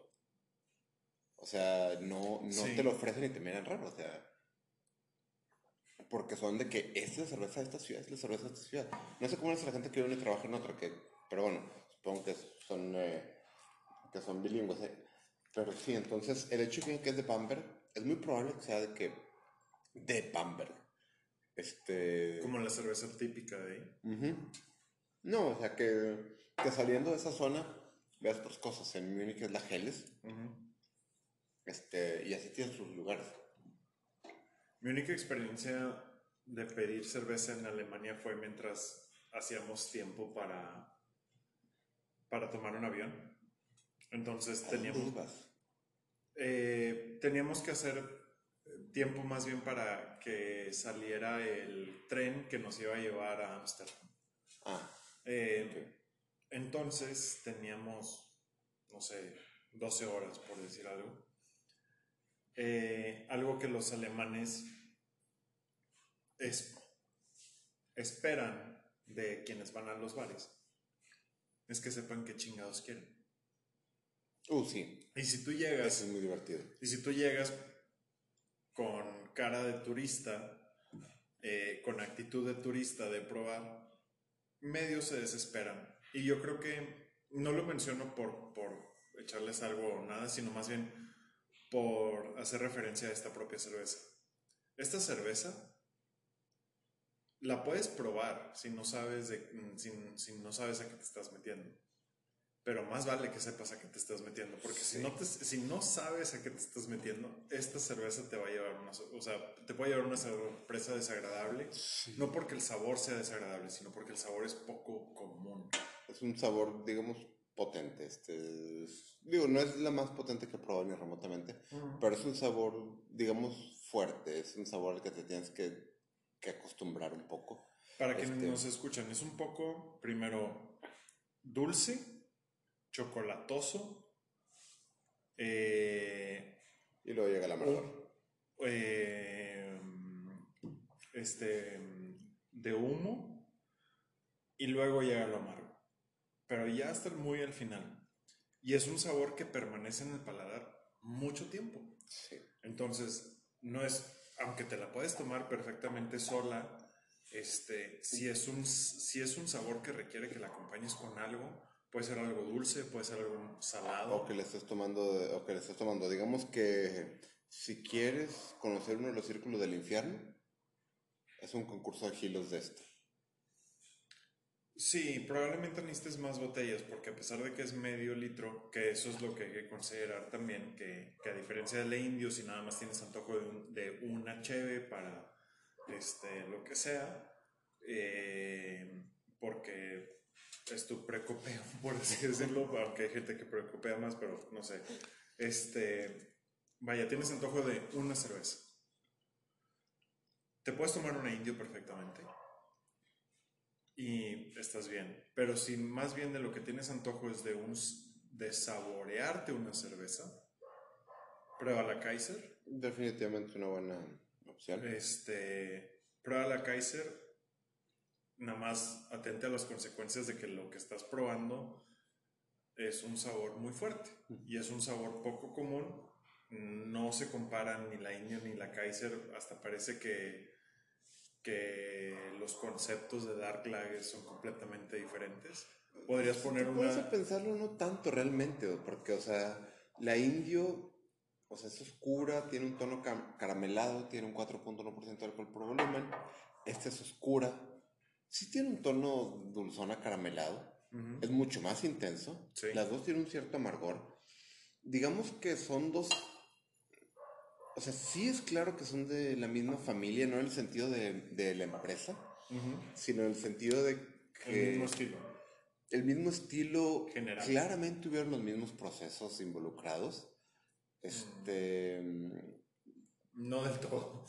Speaker 2: O sea, no, no
Speaker 1: Sí.
Speaker 2: te lo ofrecen y te miran raro. O sea, porque son de que esta es la cerveza de esta ciudad, es la cerveza de esta ciudad. No sé cómo es la gente que viene y trabaja en otra, que, pero bueno, supongo que son, eh, que son bilingües. eh. Pero sí, entonces el hecho de que es de Bamberg, es muy probable que sea de que de Bamberg. Este.
Speaker 1: Como la cerveza típica de ahí.
Speaker 2: Ujú. No, o sea que, que saliendo de esa zona veas otras cosas. En Múnich es la Helles,
Speaker 1: Ujú.
Speaker 2: este, y así tienen sus lugares.
Speaker 1: Mi única experiencia de pedir cerveza en Alemania fue mientras hacíamos tiempo para, para tomar un avión. Entonces
Speaker 2: ¿A dónde
Speaker 1: teníamos, eh, teníamos que hacer tiempo más bien para que saliera el tren que nos iba a llevar a Ámsterdam.
Speaker 2: Ah,
Speaker 1: Eh, Entonces teníamos, no sé, 12 horas por decir algo. Eh, algo que los alemanes es- esperan de quienes van a los bares es que sepan qué chingados quieren.
Speaker 2: uh, sí,
Speaker 1: Y si tú
Speaker 2: eso
Speaker 1: llegas
Speaker 2: es muy divertido.
Speaker 1: y si tú llegas con cara de turista, eh, con actitud de turista de probar, medio se desesperan. Y yo creo que no lo menciono por, por echarles algo o nada, sino más bien por hacer referencia a esta propia cerveza. Esta cerveza la puedes probar si no sabes, de, mm, si, si no sabes a qué te estás metiendo. Pero más vale que sepas a qué te estás metiendo, porque si,
Speaker 2: Sí.
Speaker 1: no te- si no sabes a qué te estás metiendo, esta cerveza te va a llevar una, o sea, te puede llevar una sorpresa desagradable, no porque el sabor sea desagradable, sino porque el sabor es poco común.
Speaker 2: Es un sabor, digamos, potente. Este, es- digo, no es la más potente que he probado ni remotamente, pero es un sabor, digamos, fuerte. Es un sabor al que te tienes que, que acostumbrar un poco.
Speaker 1: Para quienes
Speaker 2: Este-
Speaker 1: nos escuchan, es un poco, primero, dulce, chocolatoso, eh,
Speaker 2: Y luego llega el amargor.
Speaker 1: eh, este, de humo y luego llega lo amargo. Pero ya hasta muy al final. Y es un sabor que permanece en el paladar mucho tiempo.
Speaker 2: Sí.
Speaker 1: Entonces, no es, aunque te la puedes tomar perfectamente sola, este, si es un, si es un sabor que requiere que la acompañes con algo, puede ser algo dulce, puede ser algo salado.
Speaker 2: O que le estés tomando, o que le estés tomando. Digamos que si quieres conocer uno de los círculos del infierno, es un concurso de gilos de este.
Speaker 1: Sí, probablemente necesites más botellas, porque a pesar de que es medio litro, que eso es lo que hay que considerar también, que, que a diferencia del indio, si nada más tienes antojo de, un- de una cheve para este, lo que sea, eh, porque es tu precopeo, por así decirlo, aunque hay gente que precopea más, pero no sé. Este, vaya, tienes antojo de una cerveza. Te puedes tomar una indio perfectamente y estás bien. Pero si más bien de lo que tienes antojo es de, un, de saborearte una cerveza, prueba la Kaiser.
Speaker 2: Definitivamente una buena opción.
Speaker 1: Este, prueba la Kaiser. Nada más atente a las consecuencias de que lo que estás probando es un sabor muy fuerte y es un sabor poco común. no se comparan ni la India ni la Kaiser, hasta parece que, que los conceptos de Dark Lager son completamente diferentes. Podrías poner una...
Speaker 2: Puedes pensarlo no tanto realmente, porque, o sea, la Indio, o sea, es oscura, tiene un tono caramelado, tiene un 4.1% de alcohol por volumen. Esta es oscura, sí tiene un tono dulzón acaramelado, es mucho más intenso. Las dos tienen un cierto amargor. Digamos que son dos o sea, sí es claro que son de la misma familia, no en el sentido de, de la empresa, sino en el sentido de
Speaker 1: que... El mismo estilo.
Speaker 2: El mismo estilo. General. Claramente hubieron los mismos procesos involucrados. Este...
Speaker 1: No del todo.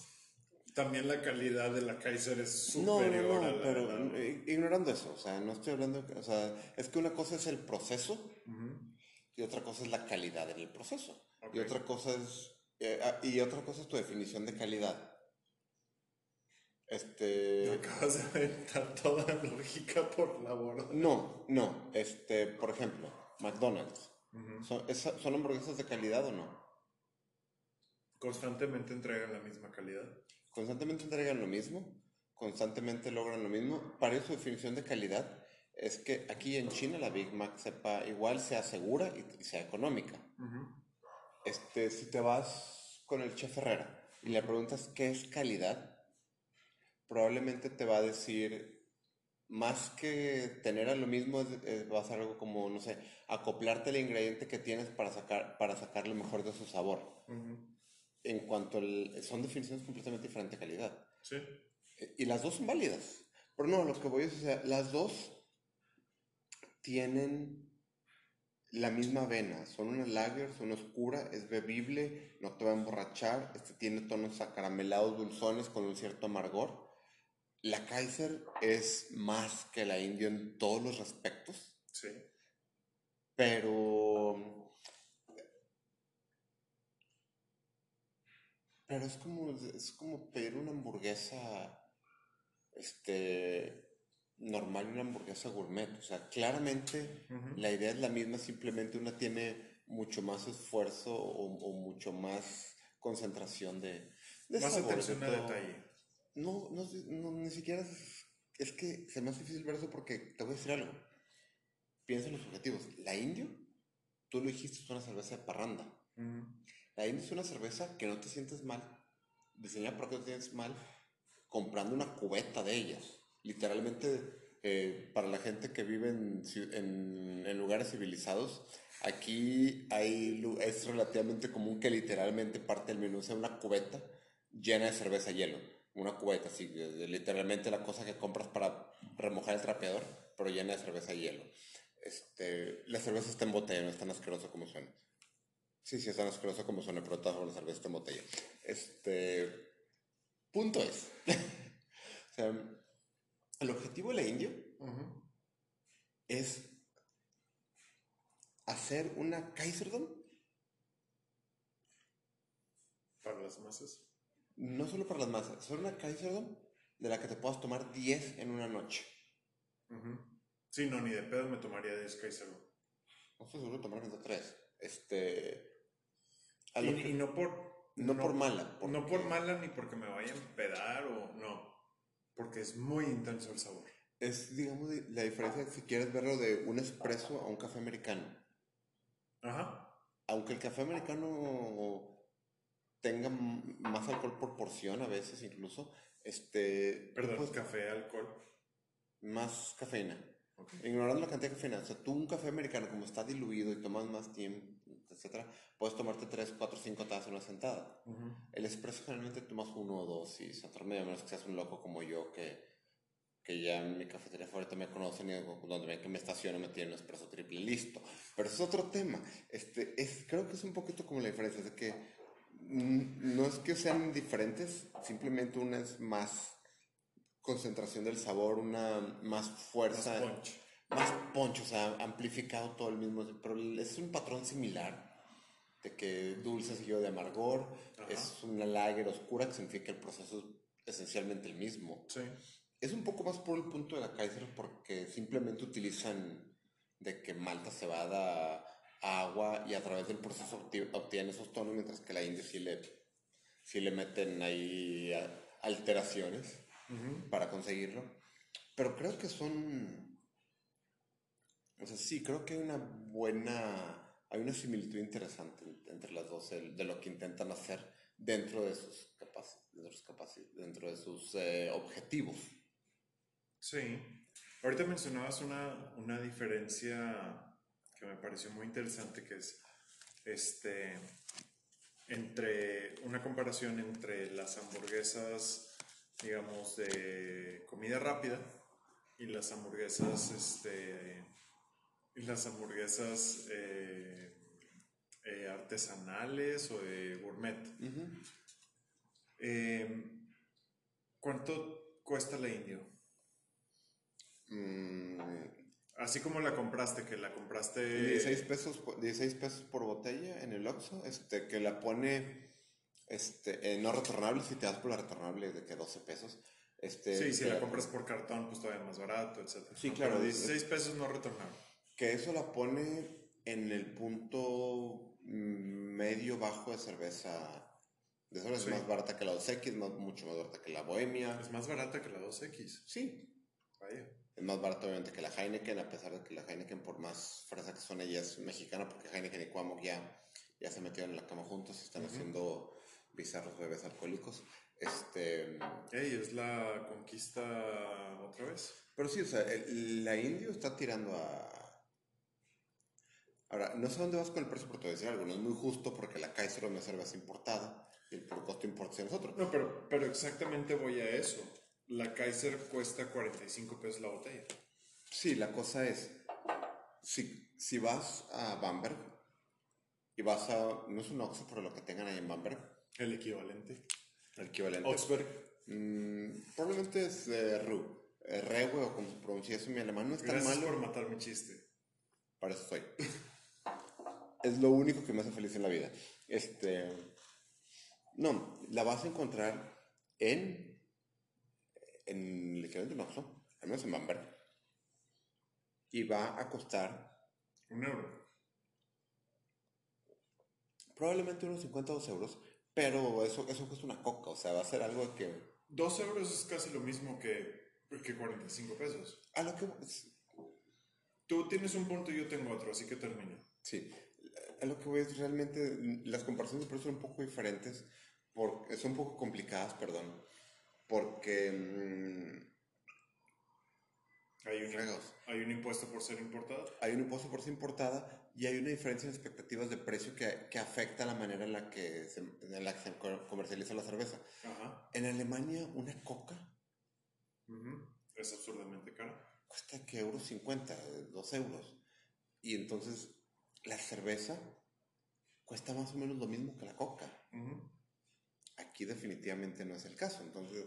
Speaker 1: También la calidad de la Kaiser es superior
Speaker 2: no, no, no, pero ignorando eso, o sea, no estoy hablando, o sea, es que una cosa es el proceso y otra cosa es la calidad en el proceso. Y otra cosa es eh, ah, y otra cosa es tu definición de calidad. Este.
Speaker 1: acabas de aventar toda la lógica por la borda.
Speaker 2: No, no. Este, por ejemplo, McDonald's. ¿Son, hamburguesas de calidad o no?
Speaker 1: Constantemente entregan la misma calidad.
Speaker 2: Constantemente entregan lo mismo. Constantemente logran lo mismo. Para su definición de calidad es que aquí en China la Big Mac sepa igual sea segura y, sea económica este, si te vas con el chef Herrera y le preguntas qué es calidad, probablemente te va a decir, más que tener a lo mismo, va a ser algo como, no sé, acoplarte al ingrediente que tienes para sacar, para sacar lo mejor de su sabor. En cuanto al, son definiciones completamente diferentes de calidad.
Speaker 1: Sí.
Speaker 2: Y las dos son válidas. Pero no, lo que voy a decir, o sea, las dos tienen la misma vena. Son una lager, son oscura, es bebible, no te va a emborrachar. Este tiene tonos acaramelados, dulzones con un cierto amargor. La Kaiser es más que la Indio en todos los respectos.
Speaker 1: Sí.
Speaker 2: Pero. Pero es como, es como pedir una hamburguesa. Este normal una hamburguesa gourmet. O sea, claramente la idea es la misma, simplemente una tiene mucho más esfuerzo o, mucho más concentración de,
Speaker 1: de más atención a detalle.
Speaker 2: No, no, no, ni siquiera es, es, que se me hace difícil ver eso porque te voy a decir algo. Piensa en los objetivos. La Indio, tú lo dijiste, es una cerveza de parranda. La Indio es una cerveza que no te sientes mal, diseñada para que no te sientes mal, comprando una cubeta de ellas literalmente eh, para la gente que vive en, en, lugares civilizados, aquí hay, es relativamente común que literalmente parte del menú sea una cubeta llena de cerveza hielo. Una cubeta, así, literalmente la cosa que compras para remojar el trapeador, pero llena de cerveza hielo. Este, la cerveza está en botella, no es tan asqueroso como suena. Sí, sí, es tan asqueroso como suena, pero todas la cerveza en botella. Este, punto es. [LAUGHS] o sea, el objetivo de la India es hacer una Kaiserdom.
Speaker 1: Para las masas.
Speaker 2: No solo para las masas, hacer una Kaiserdom de la que te puedas tomar 10 en una noche.
Speaker 1: Sí, no, ni de pedo me tomaría 10 Kaiserdom.
Speaker 2: No estoy seguro de tomar de 3. Este.
Speaker 1: Y, no por.
Speaker 2: No, por mala.
Speaker 1: No por mala ni porque me vaya a empedar o no. Porque es muy intenso el sabor.
Speaker 2: Es, digamos, la diferencia si quieres verlo de un espresso a un café americano.
Speaker 1: Ajá.
Speaker 2: Aunque el café americano tenga más alcohol por porción a veces incluso, este...
Speaker 1: Perdón, pues, café, alcohol.
Speaker 2: Más cafeína. Ignorando la cantidad de cafeína. O sea, tú un café americano como está diluido y tomas más tiempo, etcétera, puedes tomarte 3, 4, 5 tazas en una sentada. El espresso generalmente tomas uno o dos y se medio, a menos que seas un loco como yo que, que ya en mi cafetería favorita me conocen y donde ven que me estaciono me tienen un espresso triple listo. Pero es otro tema. Este, es, creo que es un poquito como la diferencia, de que no es que sean diferentes, simplemente una es más concentración del sabor, una más fuerza.
Speaker 1: Más punch.
Speaker 2: Más punch, o sea, amplificado todo el mismo. Pero es un patrón similar de que dulce seguido de amargor. Es una lager oscura que significa que el proceso es esencialmente el mismo.
Speaker 1: Sí.
Speaker 2: Es un poco más por el punto de la Kaiser porque simplemente utilizan de que malta cebada, agua y a través del proceso obtiene esos tonos, mientras que la india sí le, sí le meten ahí alteraciones para conseguirlo. Pero creo que son... O sea, sí, creo que hay una buena... Hay una similitud interesante entre las dos de lo que intentan hacer dentro de sus dentro de sus eh, objetivos.
Speaker 1: Sí. Ahorita mencionabas una, una diferencia que me pareció muy interesante, que es este, entre una comparación entre las hamburguesas, digamos, de comida rápida y las hamburguesas, este, y las hamburguesas eh, eh, artesanales o de gourmet. Em, ¿Cuánto cuesta la indio? Mm, Así como la compraste, que la compraste...
Speaker 2: 16 pesos, 16 pesos por botella en el Oxxo, este, que la pone este, no retornable, si te das por la retornable de que 12 pesos. Este,
Speaker 1: sí, si la compras por cartón, pues todavía más barato, etc.
Speaker 2: Sí, claro.
Speaker 1: Pero 16 pesos no retornable.
Speaker 2: Que eso la pone en el punto medio bajo de cerveza. De eso es más barata que la 2X, mucho más barata que la Bohemia.
Speaker 1: Es más barata que la 2X.
Speaker 2: Sí. Vaya. Es más barato obviamente que la Heineken, a pesar de que la Heineken, por más fresa que son, ella es mexicana, porque Heineken y Cuauhtémoc ya, ya se metieron en la cama juntos y están haciendo bizarros bebés alcohólicos. Este...
Speaker 1: Ey, es la conquista otra vez.
Speaker 2: Pero sí, o sea, la Indio está tirando a... Ahora, no sé dónde vas con el precio por te decir algo, no es muy justo porque la Kaiser no es cerveza importada y el por costo importa es nosotros.
Speaker 1: No, pero, pero exactamente voy a eso la Kaiser cuesta 45 pesos la botella.
Speaker 2: Sí, la cosa es, si, si vas a Bamberg y vas a, no es un Oxford por lo que tengan ahí en Bamberg.
Speaker 1: El equivalente.
Speaker 2: El equivalente.
Speaker 1: Oxberg.
Speaker 2: Mm, probablemente es eh, Ru. Eh, Rewe o como se pronuncia eso en mi alemán. No es tan
Speaker 1: Gracias por matar mi chiste.
Speaker 2: Para eso soy. [LAUGHS] es lo único que me hace feliz en la vida. Este. No, la vas a encontrar en en el equivalente de Oxxo, al menos en Bamberg, y va a costar...
Speaker 1: Un euro.
Speaker 2: Probablemente unos 52 euros, pero eso, eso cuesta una coca, o sea, va a ser algo que...
Speaker 1: Dos euros es casi lo mismo que, que 45 pesos.
Speaker 2: A lo que...
Speaker 1: Tú tienes un punto y yo tengo otro, así que termino.
Speaker 2: Sí, a lo que voy es realmente, las comparaciones de precios son un poco diferentes, porque son un poco complicadas, perdón, porque mm,
Speaker 1: hay, un, hay un impuesto por ser importada.
Speaker 2: Hay un impuesto por ser importada y hay una diferencia en expectativas de precio que, que afecta la manera en la que se, en la que se comercializa la cerveza. En Alemania, una coca
Speaker 1: es absurdamente cara.
Speaker 2: Cuesta que euros 50, 2 euros. Y entonces la cerveza cuesta más o menos lo mismo que la coca. Aquí definitivamente no es el caso. Entonces,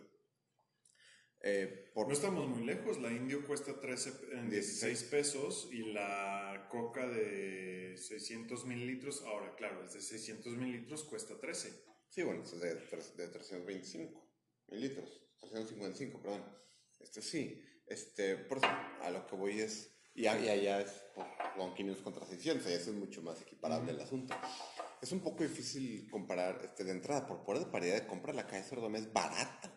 Speaker 1: eh, no estamos muy lejos. La indio cuesta 13, 16 pesos y la coca de 600 mililitros, ahora claro, es de 600 mililitros, cuesta 13.
Speaker 2: Sí, bueno, es de, de 325 mililitros, 355, perdón. Este sí, este, por eso, a lo que voy es, y allá es con 500 contra 600, y eso es mucho más equiparable el asunto es un poco difícil comparar este, de entrada. Por poder de paridad de compra, la Kaiser Dome es barata.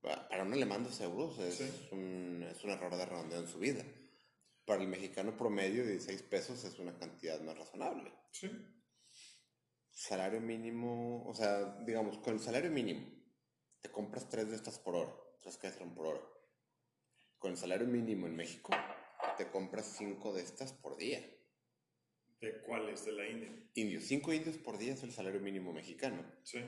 Speaker 2: Para un alemán, dos euros es, un, es un error de redondeo en su vida. Para el mexicano promedio, 16 pesos es una cantidad más razonable.
Speaker 1: Sí.
Speaker 2: Salario mínimo, o sea, digamos, con el salario mínimo, te compras tres de estas por hora, tres Kaiser por hora. Con el salario mínimo en México, te compras cinco de estas por día.
Speaker 1: ¿De cuáles? ¿De la India?
Speaker 2: Indios. Cinco indios por día es el salario mínimo mexicano.
Speaker 1: Sí.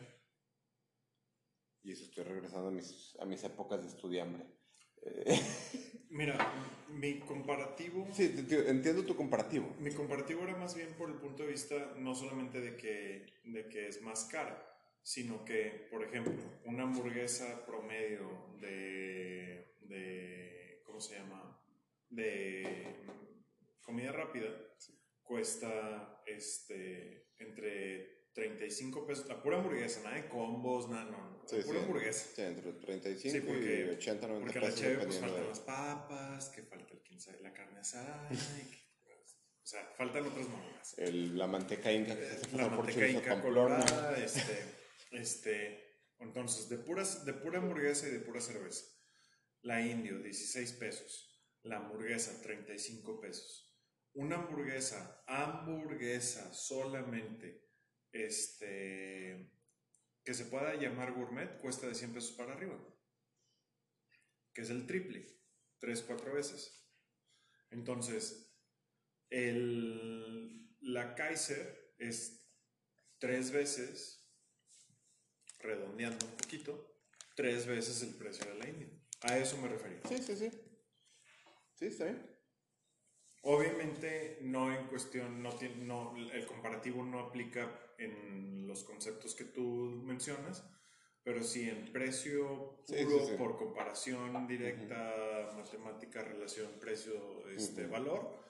Speaker 2: Y eso estoy regresando a mis, a mis épocas de estudiambre. [LAUGHS]
Speaker 1: Mira, mi comparativo...
Speaker 2: Sí, entiendo tu comparativo.
Speaker 1: Mi comparativo era más bien por el punto de vista no solamente de que, de que es más cara, sino que, por ejemplo, una hamburguesa promedio de, de ¿cómo se llama? De comida rápida cuesta este, entre 35 pesos, la pura hamburguesa, nada de combos, nada, no, la pura hamburguesa.
Speaker 2: Sí, entre 35 porque, y 80, 90
Speaker 1: porque pesos. Porque la chévere, pues faltan las papas, que falta el 15 de la carne asada, sea, faltan otras marcas.
Speaker 2: la manteca inca.
Speaker 1: Se la manteca inca colorada, este, este, entonces, de, puras, de pura hamburguesa y de pura cerveza. La indio, 16 pesos. La hamburguesa, 35 pesos. Una hamburguesa, hamburguesa solamente, este, que se pueda llamar gourmet, cuesta de 100 pesos para arriba. Que es el triple, 3, 4 veces. Entonces, el, la Kaiser es tres veces, redondeando un poquito, tres veces el precio de la India. A eso me refería.
Speaker 2: Sí, sí, sí. Sí, está bien.
Speaker 1: Obviamente no en cuestión, no, no, el comparativo no aplica en los conceptos que tú mencionas, pero sí en precio puro por comparación directa, matemática, relación, precio, este, valor,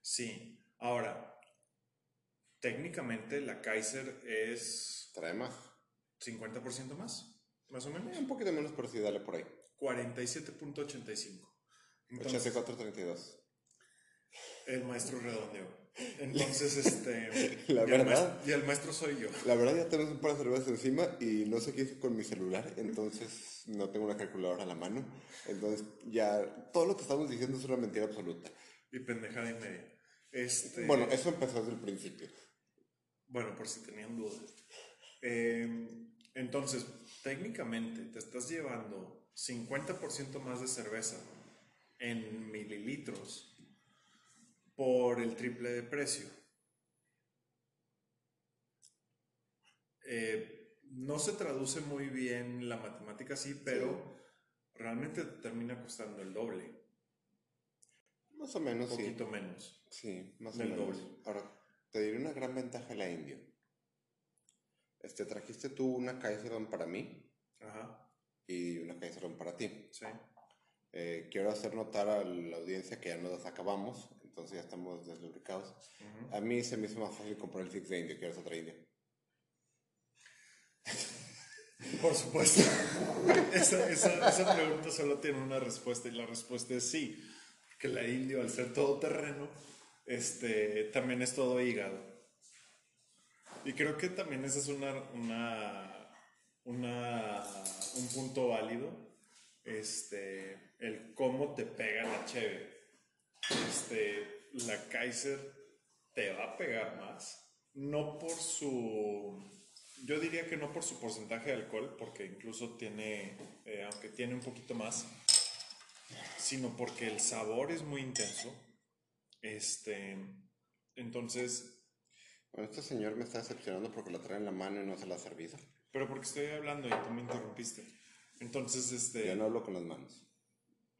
Speaker 1: Sí. Ahora, técnicamente la Kaiser es...
Speaker 2: Trae más.
Speaker 1: 50% más, más o menos.
Speaker 2: un poquito menos, pero sí, dale por ahí.
Speaker 1: 47.85.
Speaker 2: 84.32.
Speaker 1: El maestro redondeo. [LAUGHS] Entonces, este. [LAUGHS]
Speaker 2: La verdad.
Speaker 1: y el maestro soy yo.
Speaker 2: La verdad, ya tenemos un par de cervezas encima y no sé qué hice con mi celular, entonces no tengo una calculadora a la mano. Entonces, ya todo lo que estamos diciendo es una mentira absoluta.
Speaker 1: Y pendejada y media. Este,
Speaker 2: bueno, eso empezó desde el principio.
Speaker 1: Bueno, por si tenían dudas. Em, entonces, técnicamente te estás llevando 50% más de cerveza en mililitros por el triple de precio. Eh, no se traduce muy bien la matemática así, pero realmente termina costando el doble.
Speaker 2: Más o menos,
Speaker 1: Un poquito menos.
Speaker 2: Sí, más o menos. Ahora, te diré una gran ventaja de la India. Este, trajiste tú una Kaiserón para mí Ajá. Y una Kaiserón para ti.
Speaker 1: Sí.
Speaker 2: Eh, quiero hacer notar a la audiencia que ya nos acabamos, entonces ya estamos deslubricados. A mí se me hizo más fácil comprar el Six de India, ¿quieres otra India?
Speaker 1: Por supuesto. [LAUGHS] esa, esa, esa pregunta solo tiene una respuesta y la respuesta es sí que la indio, al ser todo terreno, este, también es todo hígado. Y creo que también ese es una, una, una, un punto válido, este, el cómo te pega la cheve. Este, la Kaiser te va a pegar más, no por su, yo diría que no por su porcentaje de alcohol, porque incluso tiene, eh, aunque tiene un poquito más, sino porque el sabor es muy intenso. Este, entonces...
Speaker 2: Bueno, este señor me está decepcionando porque lo trae en la mano y no se la ha servido.
Speaker 1: Pero porque estoy hablando y tú me interrumpiste. Entonces, este...
Speaker 2: Yo no hablo con las manos.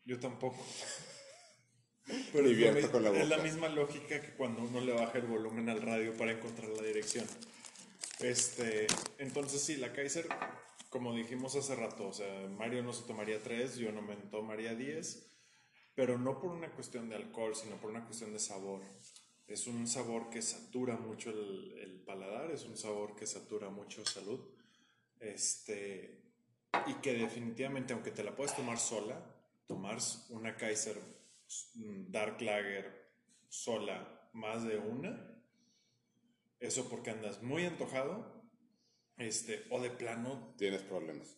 Speaker 1: Yo tampoco. [LAUGHS] Pero es, con la boca. es la misma lógica que cuando uno le baja el volumen al radio para encontrar la dirección. Este, entonces sí, la Kaiser como dijimos hace rato, o sea, Mario no se tomaría tres, yo no me tomaría diez, pero no por una cuestión de alcohol, sino por una cuestión de sabor. Es un sabor que satura mucho el, el paladar, es un sabor que satura mucho salud, este, y que definitivamente, aunque te la puedes tomar sola, tomar una Kaiser Dark Lager sola, más de una, eso porque andas muy antojado este, o de plano.
Speaker 2: Tienes problemas.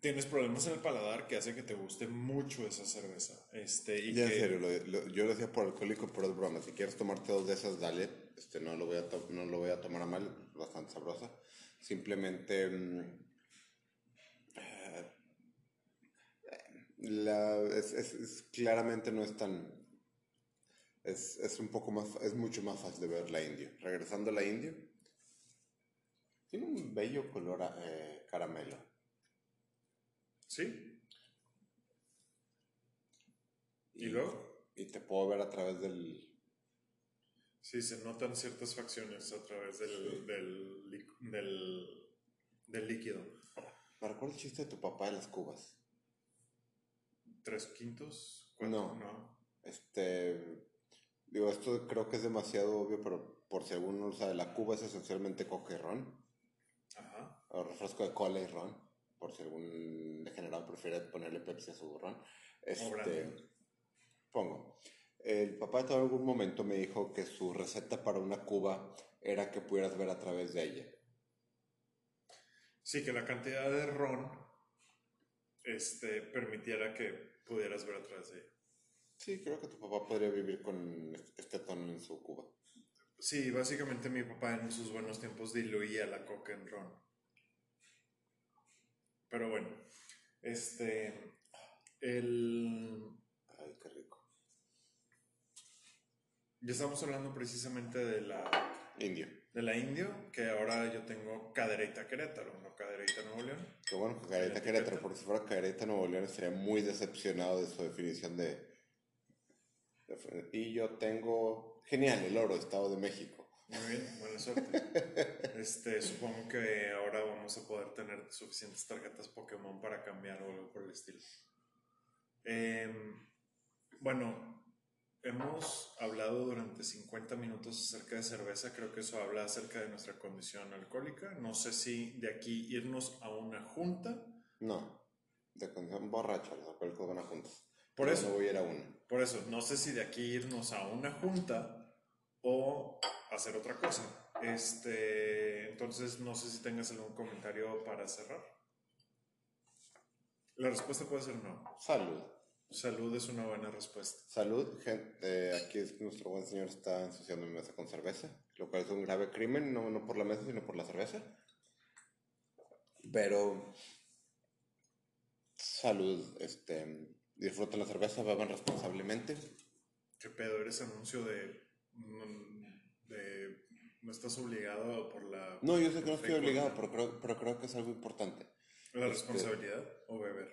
Speaker 1: Tienes problemas en el paladar que hace que te guste mucho esa cerveza. Este, y
Speaker 2: en serio, yo lo decía por alcohólico, por es broma. Si quieres tomarte dos de esas, dale. Este, no, lo voy a no lo voy a tomar a mal, bastante sabrosa. Simplemente. Mm, eh, la, es, es, claramente no es tan. Es, es un poco más. Es mucho más fácil de ver la India. Regresando a la India tiene un bello color eh, caramelo.
Speaker 1: ¿Sí? ¿Y, luego?
Speaker 2: Y te puedo ver a través del...
Speaker 1: Sí, se notan ciertas facciones a través del, del, del, del, líquido.
Speaker 2: ¿Me recuerda el chiste de tu papá de las cubas?
Speaker 1: ¿Tres quintos?
Speaker 2: No. no. Este... Digo, esto creo que es demasiado obvio, pero por si alguno sabe, la cuba es esencialmente coca y ron o refresco de cola y ron, por si algún degenerado prefiere ponerle Pepsi a su ron. Este, pongo. El papá en algún momento me dijo que su receta para una cuba era que pudieras ver a través de ella.
Speaker 1: Sí, que la cantidad de ron este, permitiera que pudieras ver a través de ella.
Speaker 2: Sí, creo que tu papá podría vivir con este tono en su cuba.
Speaker 1: Sí, básicamente mi papá en sus buenos tiempos diluía la coca en ron. Pero bueno, este, el...
Speaker 2: Ay, qué rico.
Speaker 1: Ya estamos hablando precisamente de la...
Speaker 2: Indio.
Speaker 1: De la indio, que ahora yo tengo cadereita Querétaro, no cadereita Nuevo León.
Speaker 2: Qué bueno que cadereita Querétaro, porque si fuera cadereita Nuevo León estaría muy decepcionado de su definición de... Y yo tengo... Genial, el oro, Estado de México.
Speaker 1: Muy bien, buena suerte. [LAUGHS] Este, supongo que ahora vamos a poder tener suficientes tarjetas Pokémon para cambiar o algo por el estilo. Em, bueno, hemos hablado durante 50 minutos acerca de cerveza, creo que eso habla acerca de nuestra condición alcohólica. No sé si de aquí irnos a una junta.
Speaker 2: No, de condición borracha, los alcohólicos van a juntas.
Speaker 1: Por eso.
Speaker 2: No voy a ir a una.
Speaker 1: Por eso, no sé si de aquí irnos a una junta o hacer otra cosa. Este, entonces, no sé si tengas algún comentario para cerrar. La respuesta puede ser no.
Speaker 2: Salud.
Speaker 1: Salud es una buena respuesta.
Speaker 2: Salud, gente. aquí nuestro buen señor está ensuciando mi mesa con cerveza, lo cual es un grave crimen, no, no por la mesa, sino por la cerveza. Pero, salud, este, disfruten la cerveza, beban responsablemente.
Speaker 1: ¿Qué pedo? ¿Eres anuncio de no estás obligado por la...
Speaker 2: No, yo sé que no estoy obligado, pero creo, pero creo que es algo importante.
Speaker 1: ¿La este, responsabilidad o beber?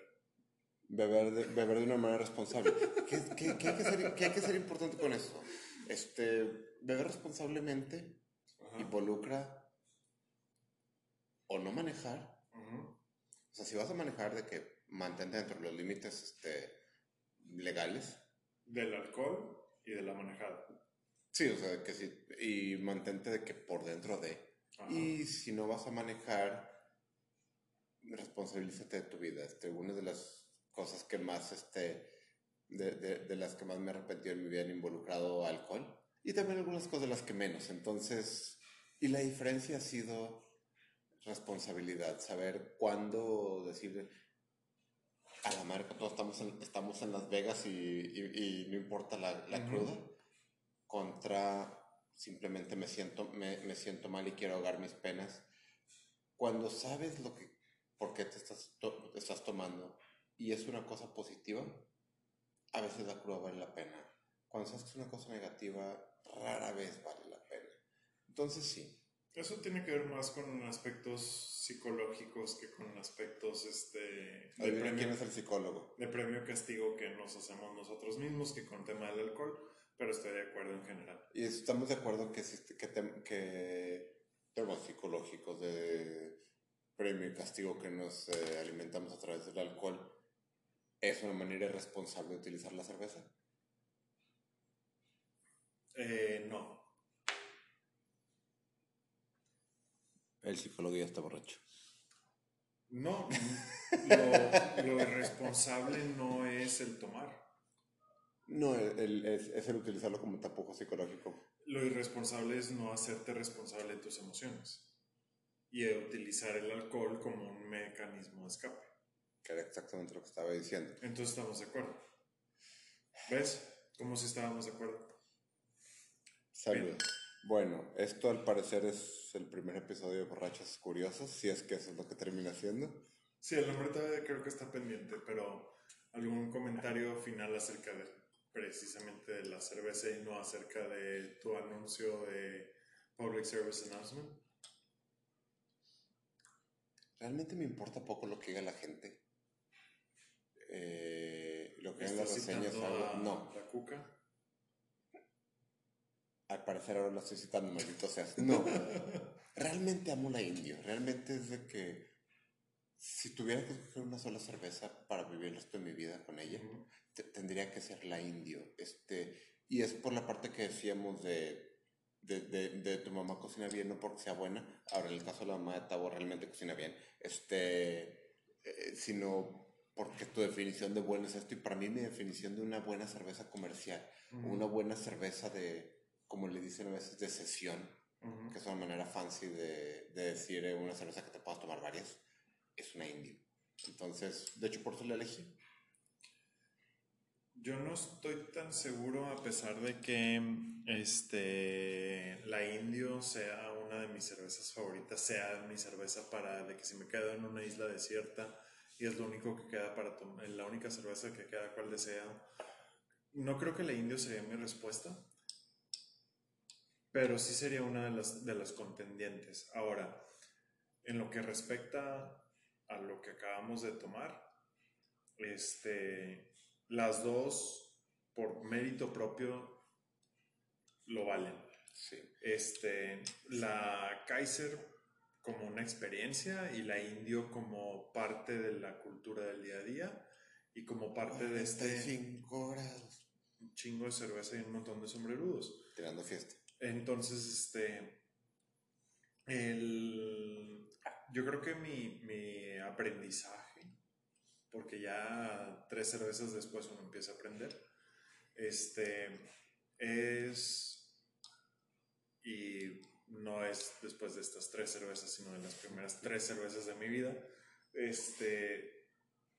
Speaker 2: Beber de, beber de una manera responsable. ¿Qué, qué, qué, hay que ser, ¿Qué, hay que ser, importante con esto? Este, beber responsablemente involucra o no manejar. O sea, si vas a manejar, de que mantente dentro de los límites este, legales.
Speaker 1: Del alcohol y de la manejada.
Speaker 2: Sí, o sea, que sí, y mantente de que por dentro de. Y si no vas a manejar, responsabilízate de tu vida. Este, una de las cosas que más, este, de, de, de, las que más me he arrepentido en mi vida han involucrado alcohol y también algunas cosas de las que menos. Entonces, y la diferencia ha sido responsabilidad, saber cuándo decir a la marca, todos estamos en, estamos en Las Vegas y, y, no importa la, la cruda contra simplemente me siento, me, me, siento mal y quiero ahogar mis penas. Cuando sabes lo que, por qué te estás, estás tomando y es una cosa positiva, a veces la cruda vale la pena. Cuando sabes que es una cosa negativa, rara vez vale la pena. Entonces sí.
Speaker 1: Eso tiene que ver más con aspectos psicológicos que con aspectos este,
Speaker 2: de premio, quién es el psicólogo.
Speaker 1: De premio castigo que nos hacemos nosotros mismos que con tema del alcohol pero estoy de acuerdo en general.
Speaker 2: Y estamos de acuerdo que, que, que temas psicológicos de premio y castigo que nos eh, alimentamos a través del alcohol es una manera irresponsable de utilizar la cerveza.
Speaker 1: Eh, no.
Speaker 2: El psicólogo ya está borracho.
Speaker 1: No, [LAUGHS] lo, lo irresponsable no es el tomar.
Speaker 2: No, el, es, es, el utilizarlo como tapujo psicológico.
Speaker 1: Lo irresponsable es no hacerte responsable de tus emociones y utilizar el alcohol como un mecanismo de escape.
Speaker 2: Que era exactamente lo que estaba diciendo.
Speaker 1: Entonces estamos de acuerdo. ¿Ves? Como si estábamos de acuerdo.
Speaker 2: Salud. Bueno, esto al parecer es el primer episodio de Borrachas Curiosas, si es que eso es lo que termina siendo.
Speaker 1: Sí, el nombre todavía creo que está pendiente, pero algún comentario final acerca de precisamente de la cerveza y no acerca de tu anuncio de Public Service Announcement?
Speaker 2: Realmente me importa poco lo que diga la gente. Eh, lo que en las reseñas No.
Speaker 1: ¿La cuca?
Speaker 2: Al parecer ahora la estoy citando, maldito seas. [LAUGHS] No. realmente amo la indio. Realmente es de que si tuviera que escoger una sola cerveza para vivir el resto de mi vida con ella, tendría que ser la indio. Este, y es por la parte que decíamos de, de, de, tu mamá cocina bien, no porque sea buena. Ahora, en el caso de la mamá de Tavo realmente cocina bien. Este, eh, sino porque tu definición de bueno es esto y para mí mi definición de una buena cerveza comercial, una buena cerveza de, como le dicen a veces, de sesión, que es una manera fancy de, de decir eh, una cerveza que te puedas tomar varias, es una indio. Entonces, de hecho, por eso la elegí.
Speaker 1: Yo no estoy tan seguro a pesar de que este, la indio sea una de mis cervezas favoritas, sea mi cerveza para de que si me quedo en una isla desierta y es lo único que queda para tomar, la única cerveza que queda cual desea. No creo que la indio sería mi respuesta, pero sí sería una de las, de las contendientes. Ahora, en lo que respecta a lo que acabamos de tomar, este, las dos, por mérito propio, lo valen.
Speaker 2: Sí.
Speaker 1: Este, la Kaiser como una experiencia y la indio como parte de la cultura del día a día y como parte de este
Speaker 2: 5 grados.
Speaker 1: un chingo de cerveza y un montón de sombrerudos.
Speaker 2: Tirando fiesta.
Speaker 1: Entonces, este, el, yo creo que mi, mi aprendizaje, porque ya tres cervezas después uno empieza a aprender, este, es, y no es después de estas tres cervezas, sino de las primeras tres cervezas de mi vida, este,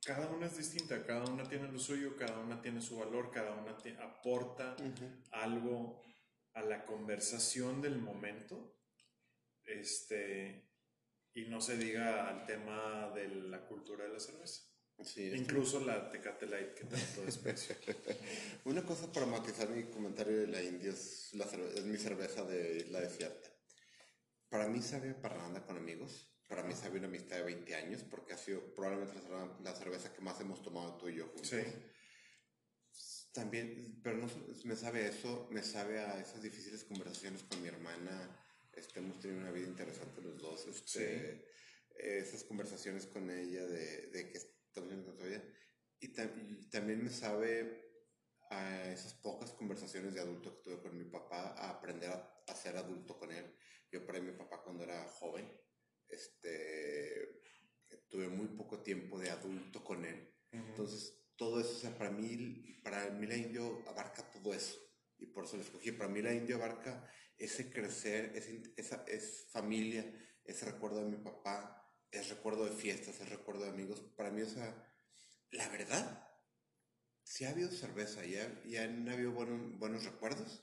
Speaker 1: cada una es distinta, cada una tiene lo suyo, cada una tiene su valor, cada una te aporta algo a la conversación del momento, este, y no se diga al tema de la cultura de la cerveza.
Speaker 2: Sí,
Speaker 1: Incluso la Tecate Light que tanto desprecio. [LAUGHS]
Speaker 2: Una cosa para matizar mi comentario de la India es, la es mi cerveza de Isla Desierta. Para mí sabe a parranda con amigos. Para mí sabe una amistad de 20 años porque ha sido probablemente la cerveza, que más hemos tomado tú y yo juntos.
Speaker 1: Sí.
Speaker 2: También, pero no me sabe eso, me sabe a esas difíciles conversaciones con mi hermana. Este, hemos tenido una vida interesante los dos. Este, Esas conversaciones con ella de, de que estamos ella. Y, tam- y también me sabe a esas pocas conversaciones de adulto que tuve con mi papá, a aprender a, a ser adulto con él. Yo perdí a mi papá cuando era joven. Este, tuve muy poco tiempo de adulto con él. Entonces, todo eso, o sea, para mí, para mí la indio abarca todo eso. Y por eso lo escogí. Para mí la indio abarca ese crecer, ese, esa es familia, ese recuerdo de mi papá, es recuerdo de fiestas, es recuerdo de amigos. Para mí, o sea, la verdad, si ha habido cerveza y, ha- y han habido buenos, buenos recuerdos,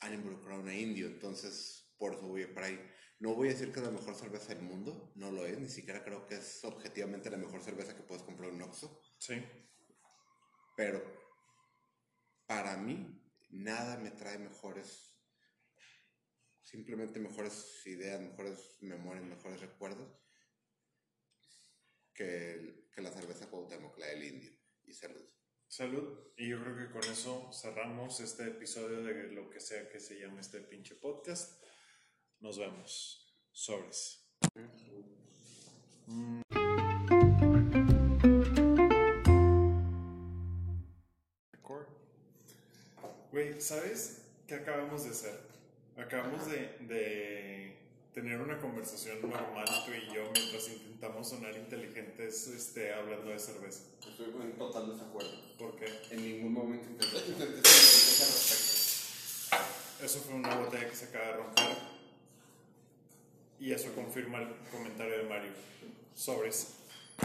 Speaker 2: han involucrado a una indio. Entonces, por eso voy para ahí. No voy a decir que es la mejor cerveza del mundo, no lo es, ni siquiera creo que es objetivamente la mejor cerveza que puedes comprar en un Oxxo.
Speaker 1: Sí.
Speaker 2: Pero para mí, nada me trae mejores, simplemente mejores ideas, mejores memorias, mejores recuerdos que, que la cerveza Cuauhtémoc, la del indio. Y salud.
Speaker 1: Salud. Y yo creo que con eso cerramos este episodio de lo que sea que se llame este pinche podcast. Nos vemos. Sobres. Mm. Güey, ¿sabes qué acabamos de hacer? Acabamos de, de tener una conversación normal tú y yo mientras intentamos sonar inteligentes este, hablando de cerveza.
Speaker 2: Estoy en total desacuerdo.
Speaker 1: ¿Por qué?
Speaker 2: En ningún momento intenté, [LAUGHS] intenté
Speaker 1: Eso fue una botella que se acaba de romper. Y eso confirma el comentario de Mario. Sobres.